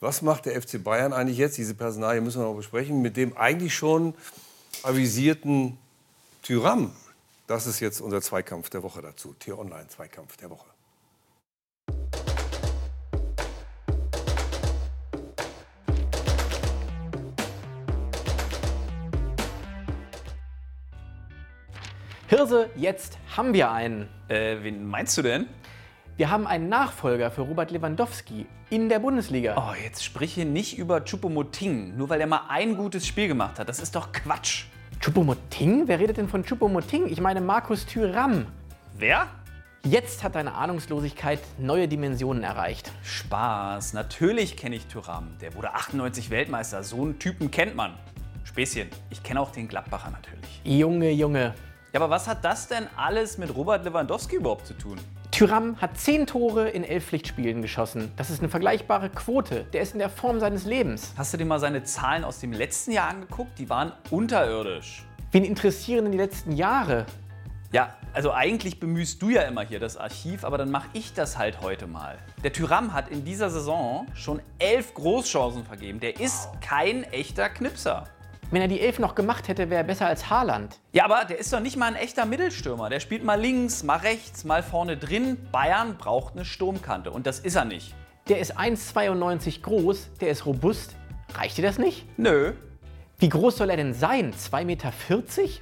was macht der FC Bayern eigentlich jetzt? Diese Personalie müssen wir noch besprechen, mit dem eigentlich schon avisierten Tyram. Das ist jetzt unser Zweikampf der Woche dazu. T-Online-Zweikampf der Woche. Hirse, jetzt haben wir einen. Äh, wen meinst du denn? Wir haben einen Nachfolger für Robert Lewandowski in der Bundesliga. Oh, jetzt sprich hier nicht über Choupo-Moting, nur weil er mal ein gutes Spiel gemacht hat. Das ist doch Quatsch. Choupo-Moting? Wer redet denn von Choupo-Moting? Ich meine Markus Thüram. Wer? Jetzt hat deine Ahnungslosigkeit neue Dimensionen erreicht. Spaß. Natürlich kenne ich Thuram. Der wurde 98 Weltmeister. So einen Typen kennt man. Späßchen. Ich kenne auch den Gladbacher natürlich. Junge, Junge. Ja, aber was hat das denn alles mit Robert Lewandowski überhaupt zu tun? Tyram hat 10 Tore in 11 Pflichtspielen geschossen. Das ist eine vergleichbare Quote. Der ist in der Form seines Lebens. Hast du dir mal seine Zahlen aus dem letzten Jahr angeguckt? Die waren unterirdisch. Wen interessieren denn die letzten Jahre? Ja, also eigentlich bemühst du ja immer hier das Archiv, aber dann mache ich das halt heute mal. Der Tyram hat in dieser Saison schon elf Großchancen vergeben. Der ist kein echter Knipser. Wenn er die Elf noch gemacht hätte, wäre er besser als Haaland. Ja, aber der ist doch nicht mal ein echter Mittelstürmer. Der spielt mal links, mal rechts, mal vorne drin. Bayern braucht eine Sturmkante und das ist er nicht. Der ist 1,92 groß, der ist robust. Reicht dir das nicht? Nö. Wie groß soll er denn sein? 2,40 Meter?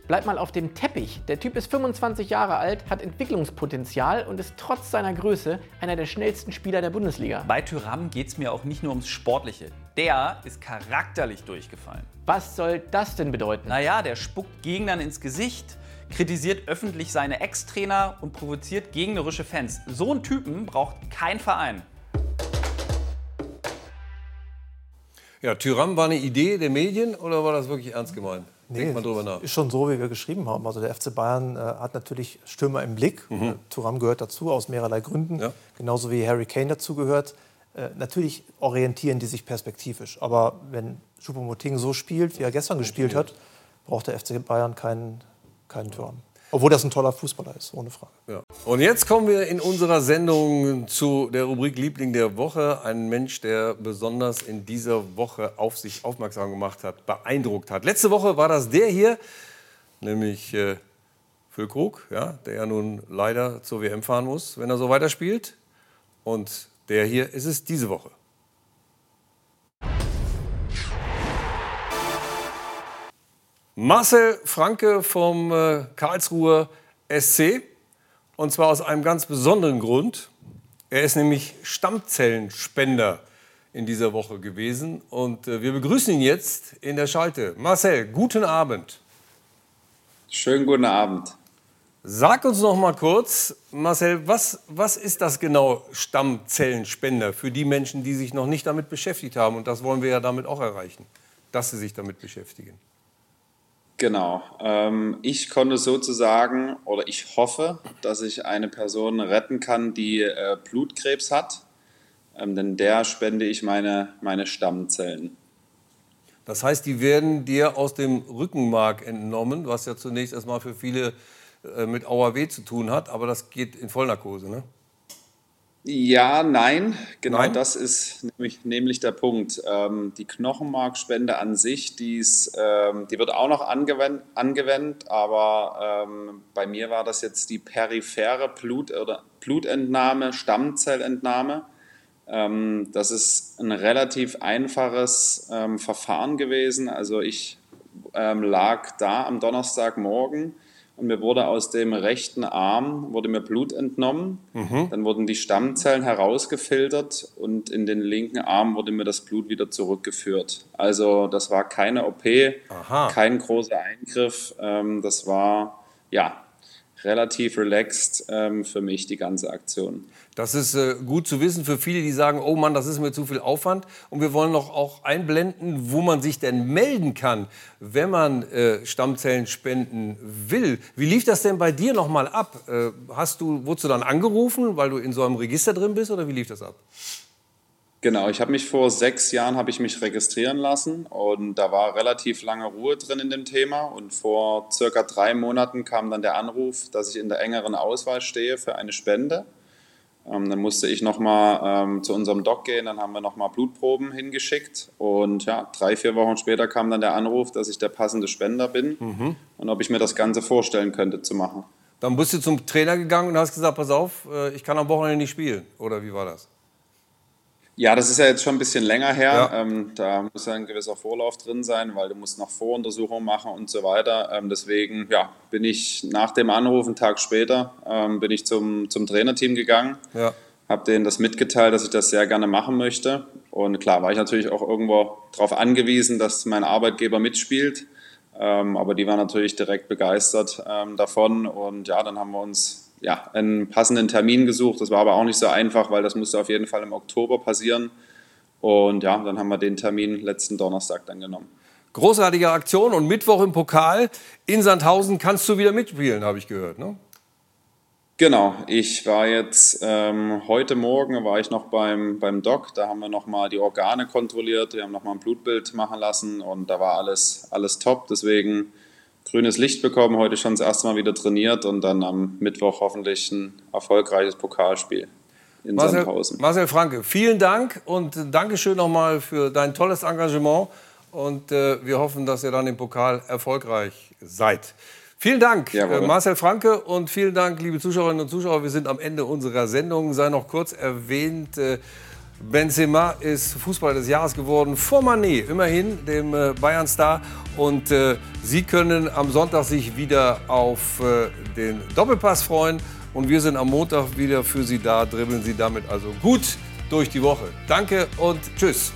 Bleib mal auf dem Teppich. Der Typ ist 25 Jahre alt, hat Entwicklungspotenzial und ist trotz seiner Größe einer der schnellsten Spieler der Bundesliga. Bei Tyram geht es mir auch nicht nur ums Sportliche. Der ist charakterlich durchgefallen. Was soll das denn bedeuten? Naja, der spuckt Gegnern ins Gesicht, kritisiert öffentlich seine Ex-Trainer und provoziert gegnerische Fans. So einen Typen braucht kein Verein. Ja, Tyram war eine Idee der Medien oder war das wirklich ernst gemeint? Nee, Denkt man drüber nach. ist schon so, wie wir geschrieben haben. Also der FC Bayern äh, hat natürlich Stürmer im Blick. Mhm. Äh, Thuram gehört dazu aus mehrerlei Gründen. Ja. Genauso wie Harry Kane dazu gehört. Äh, natürlich orientieren die sich perspektivisch. Aber wenn Choupo-Moting so spielt, wie er gestern gespielt hat, braucht der FC Bayern keinen, keinen Thuram. Obwohl das ein toller Fußballer ist, ohne Frage. Ja. Und jetzt kommen wir in unserer Sendung zu der Rubrik Liebling der Woche. Ein Mensch, der besonders in dieser Woche auf sich aufmerksam gemacht hat, beeindruckt hat. Letzte Woche war das der hier, nämlich äh, Füllkrug, ja, der ja nun leider zur WM fahren muss, wenn er so weiterspielt. Und der hier ist es diese Woche. Marcel Franke vom äh, Karlsruher SC. Und zwar aus einem ganz besonderen Grund. Er ist nämlich Stammzellenspender in dieser Woche gewesen. Und äh, wir begrüßen ihn jetzt in der Schalte. Marcel, guten Abend. Schönen guten Abend. Sag uns noch mal kurz, Marcel, was, was ist das genau Stammzellenspender für die Menschen, die sich noch nicht damit beschäftigt haben? Und das wollen wir ja damit auch erreichen, dass sie sich damit beschäftigen. Genau. Ähm, ich konnte sozusagen, oder ich hoffe, dass ich eine Person retten kann, die äh, Blutkrebs hat. Ähm, denn der spende ich meine, meine Stammzellen. Das heißt, die werden dir aus dem Rückenmark entnommen, was ja zunächst erstmal für viele mit AOW zu tun hat, aber das geht in Vollnarkose, ne? Ja, nein, genau Nein? das ist nämlich, nämlich der Punkt. Ähm, die Knochenmarkspende an sich, die, ist, ähm, die wird auch noch angewendet, angewendet aber ähm, bei mir war das jetzt die periphere Blut oder Blutentnahme, Stammzellentnahme. Ähm, das ist ein relativ einfaches ähm, Verfahren gewesen. Also ich ähm, lag da am Donnerstagmorgen und mir wurde aus dem rechten Arm wurde mir Blut entnommen. Dann wurden die Stammzellen herausgefiltert und in den linken Arm wurde mir das Blut wieder zurückgeführt. Also das war keine OP, kein großer Eingriff. Ähm, das war ja relativ relaxed ähm, für mich die ganze Aktion. Das ist äh, gut zu wissen für viele, die sagen, oh Mann, das ist mir zu viel Aufwand. Und wir wollen noch auch einblenden, wo man sich denn melden kann, wenn man äh, Stammzellen spenden will. Wie lief das denn bei dir noch mal ab? Äh, hast du, wurdest du dann angerufen, weil du in so einem Register drin bist, oder wie lief das ab? Genau, ich habe mich vor sechs Jahren habe ich mich registrieren lassen und da war relativ lange Ruhe drin in dem Thema und vor circa drei Monaten kam dann der Anruf, dass ich in der engeren Auswahl stehe für eine Spende. Ähm, dann musste ich nochmal ähm, zu unserem Doc gehen, dann haben wir nochmal Blutproben hingeschickt und ja, drei, vier Wochen später kam dann der Anruf, dass ich der passende Spender bin und ob ich mir das Ganze vorstellen könnte zu machen. Dann bist du zum Trainer gegangen und hast gesagt, pass auf, äh, ich kann am Wochenende nicht spielen. Oder wie war das? Ja, das ist ja jetzt schon ein bisschen länger her. Ja. Ähm, da muss ja ein gewisser Vorlauf drin sein, weil du musst noch Voruntersuchungen machen und so weiter. Ähm, deswegen ja, bin ich nach dem Anruf, einen Tag später, ähm, bin ich zum, zum Trainerteam gegangen, Ja. habe denen das mitgeteilt, dass ich das sehr gerne machen möchte. Und klar war ich natürlich auch irgendwo darauf angewiesen, dass mein Arbeitgeber mitspielt. Ähm, aber die waren natürlich direkt begeistert ähm, davon. Und ja, dann haben wir uns ja, einen passenden Termin gesucht. Das war aber auch nicht so einfach, weil das musste auf jeden Fall im Oktober passieren. Und ja, dann haben wir den Termin letzten Donnerstag dann genommen. Großartige Aktion und Mittwoch im Pokal in Sandhausen kannst du wieder mitspielen, habe ich gehört. Ne? Genau, ich war jetzt ähm, heute Morgen war ich noch beim, beim Doc, da haben wir nochmal die Organe kontrolliert, wir haben nochmal ein Blutbild machen lassen und da war alles, alles top, deswegen grünes Licht bekommen, heute schon das erste Mal wieder trainiert und dann am Mittwoch hoffentlich ein erfolgreiches Pokalspiel in Marcel, Sandhausen. Marcel Franke, vielen Dank und Dankeschön nochmal für dein tolles Engagement und äh, wir hoffen, dass ihr dann im Pokal erfolgreich seid. Vielen Dank, äh, Marcel Franke, und vielen Dank, liebe Zuschauerinnen und Zuschauer. Wir sind am Ende unserer Sendung. Sei noch kurz erwähnt, äh, Benzema ist Fußballer des Jahres geworden, vor Mané, immerhin, dem äh, Bayern-Star. Und äh, Sie können am Sonntag sich wieder auf äh, den Doppelpass freuen. Und wir sind am Montag wieder für Sie da, dribbeln Sie damit also gut durch die Woche. Danke und tschüss.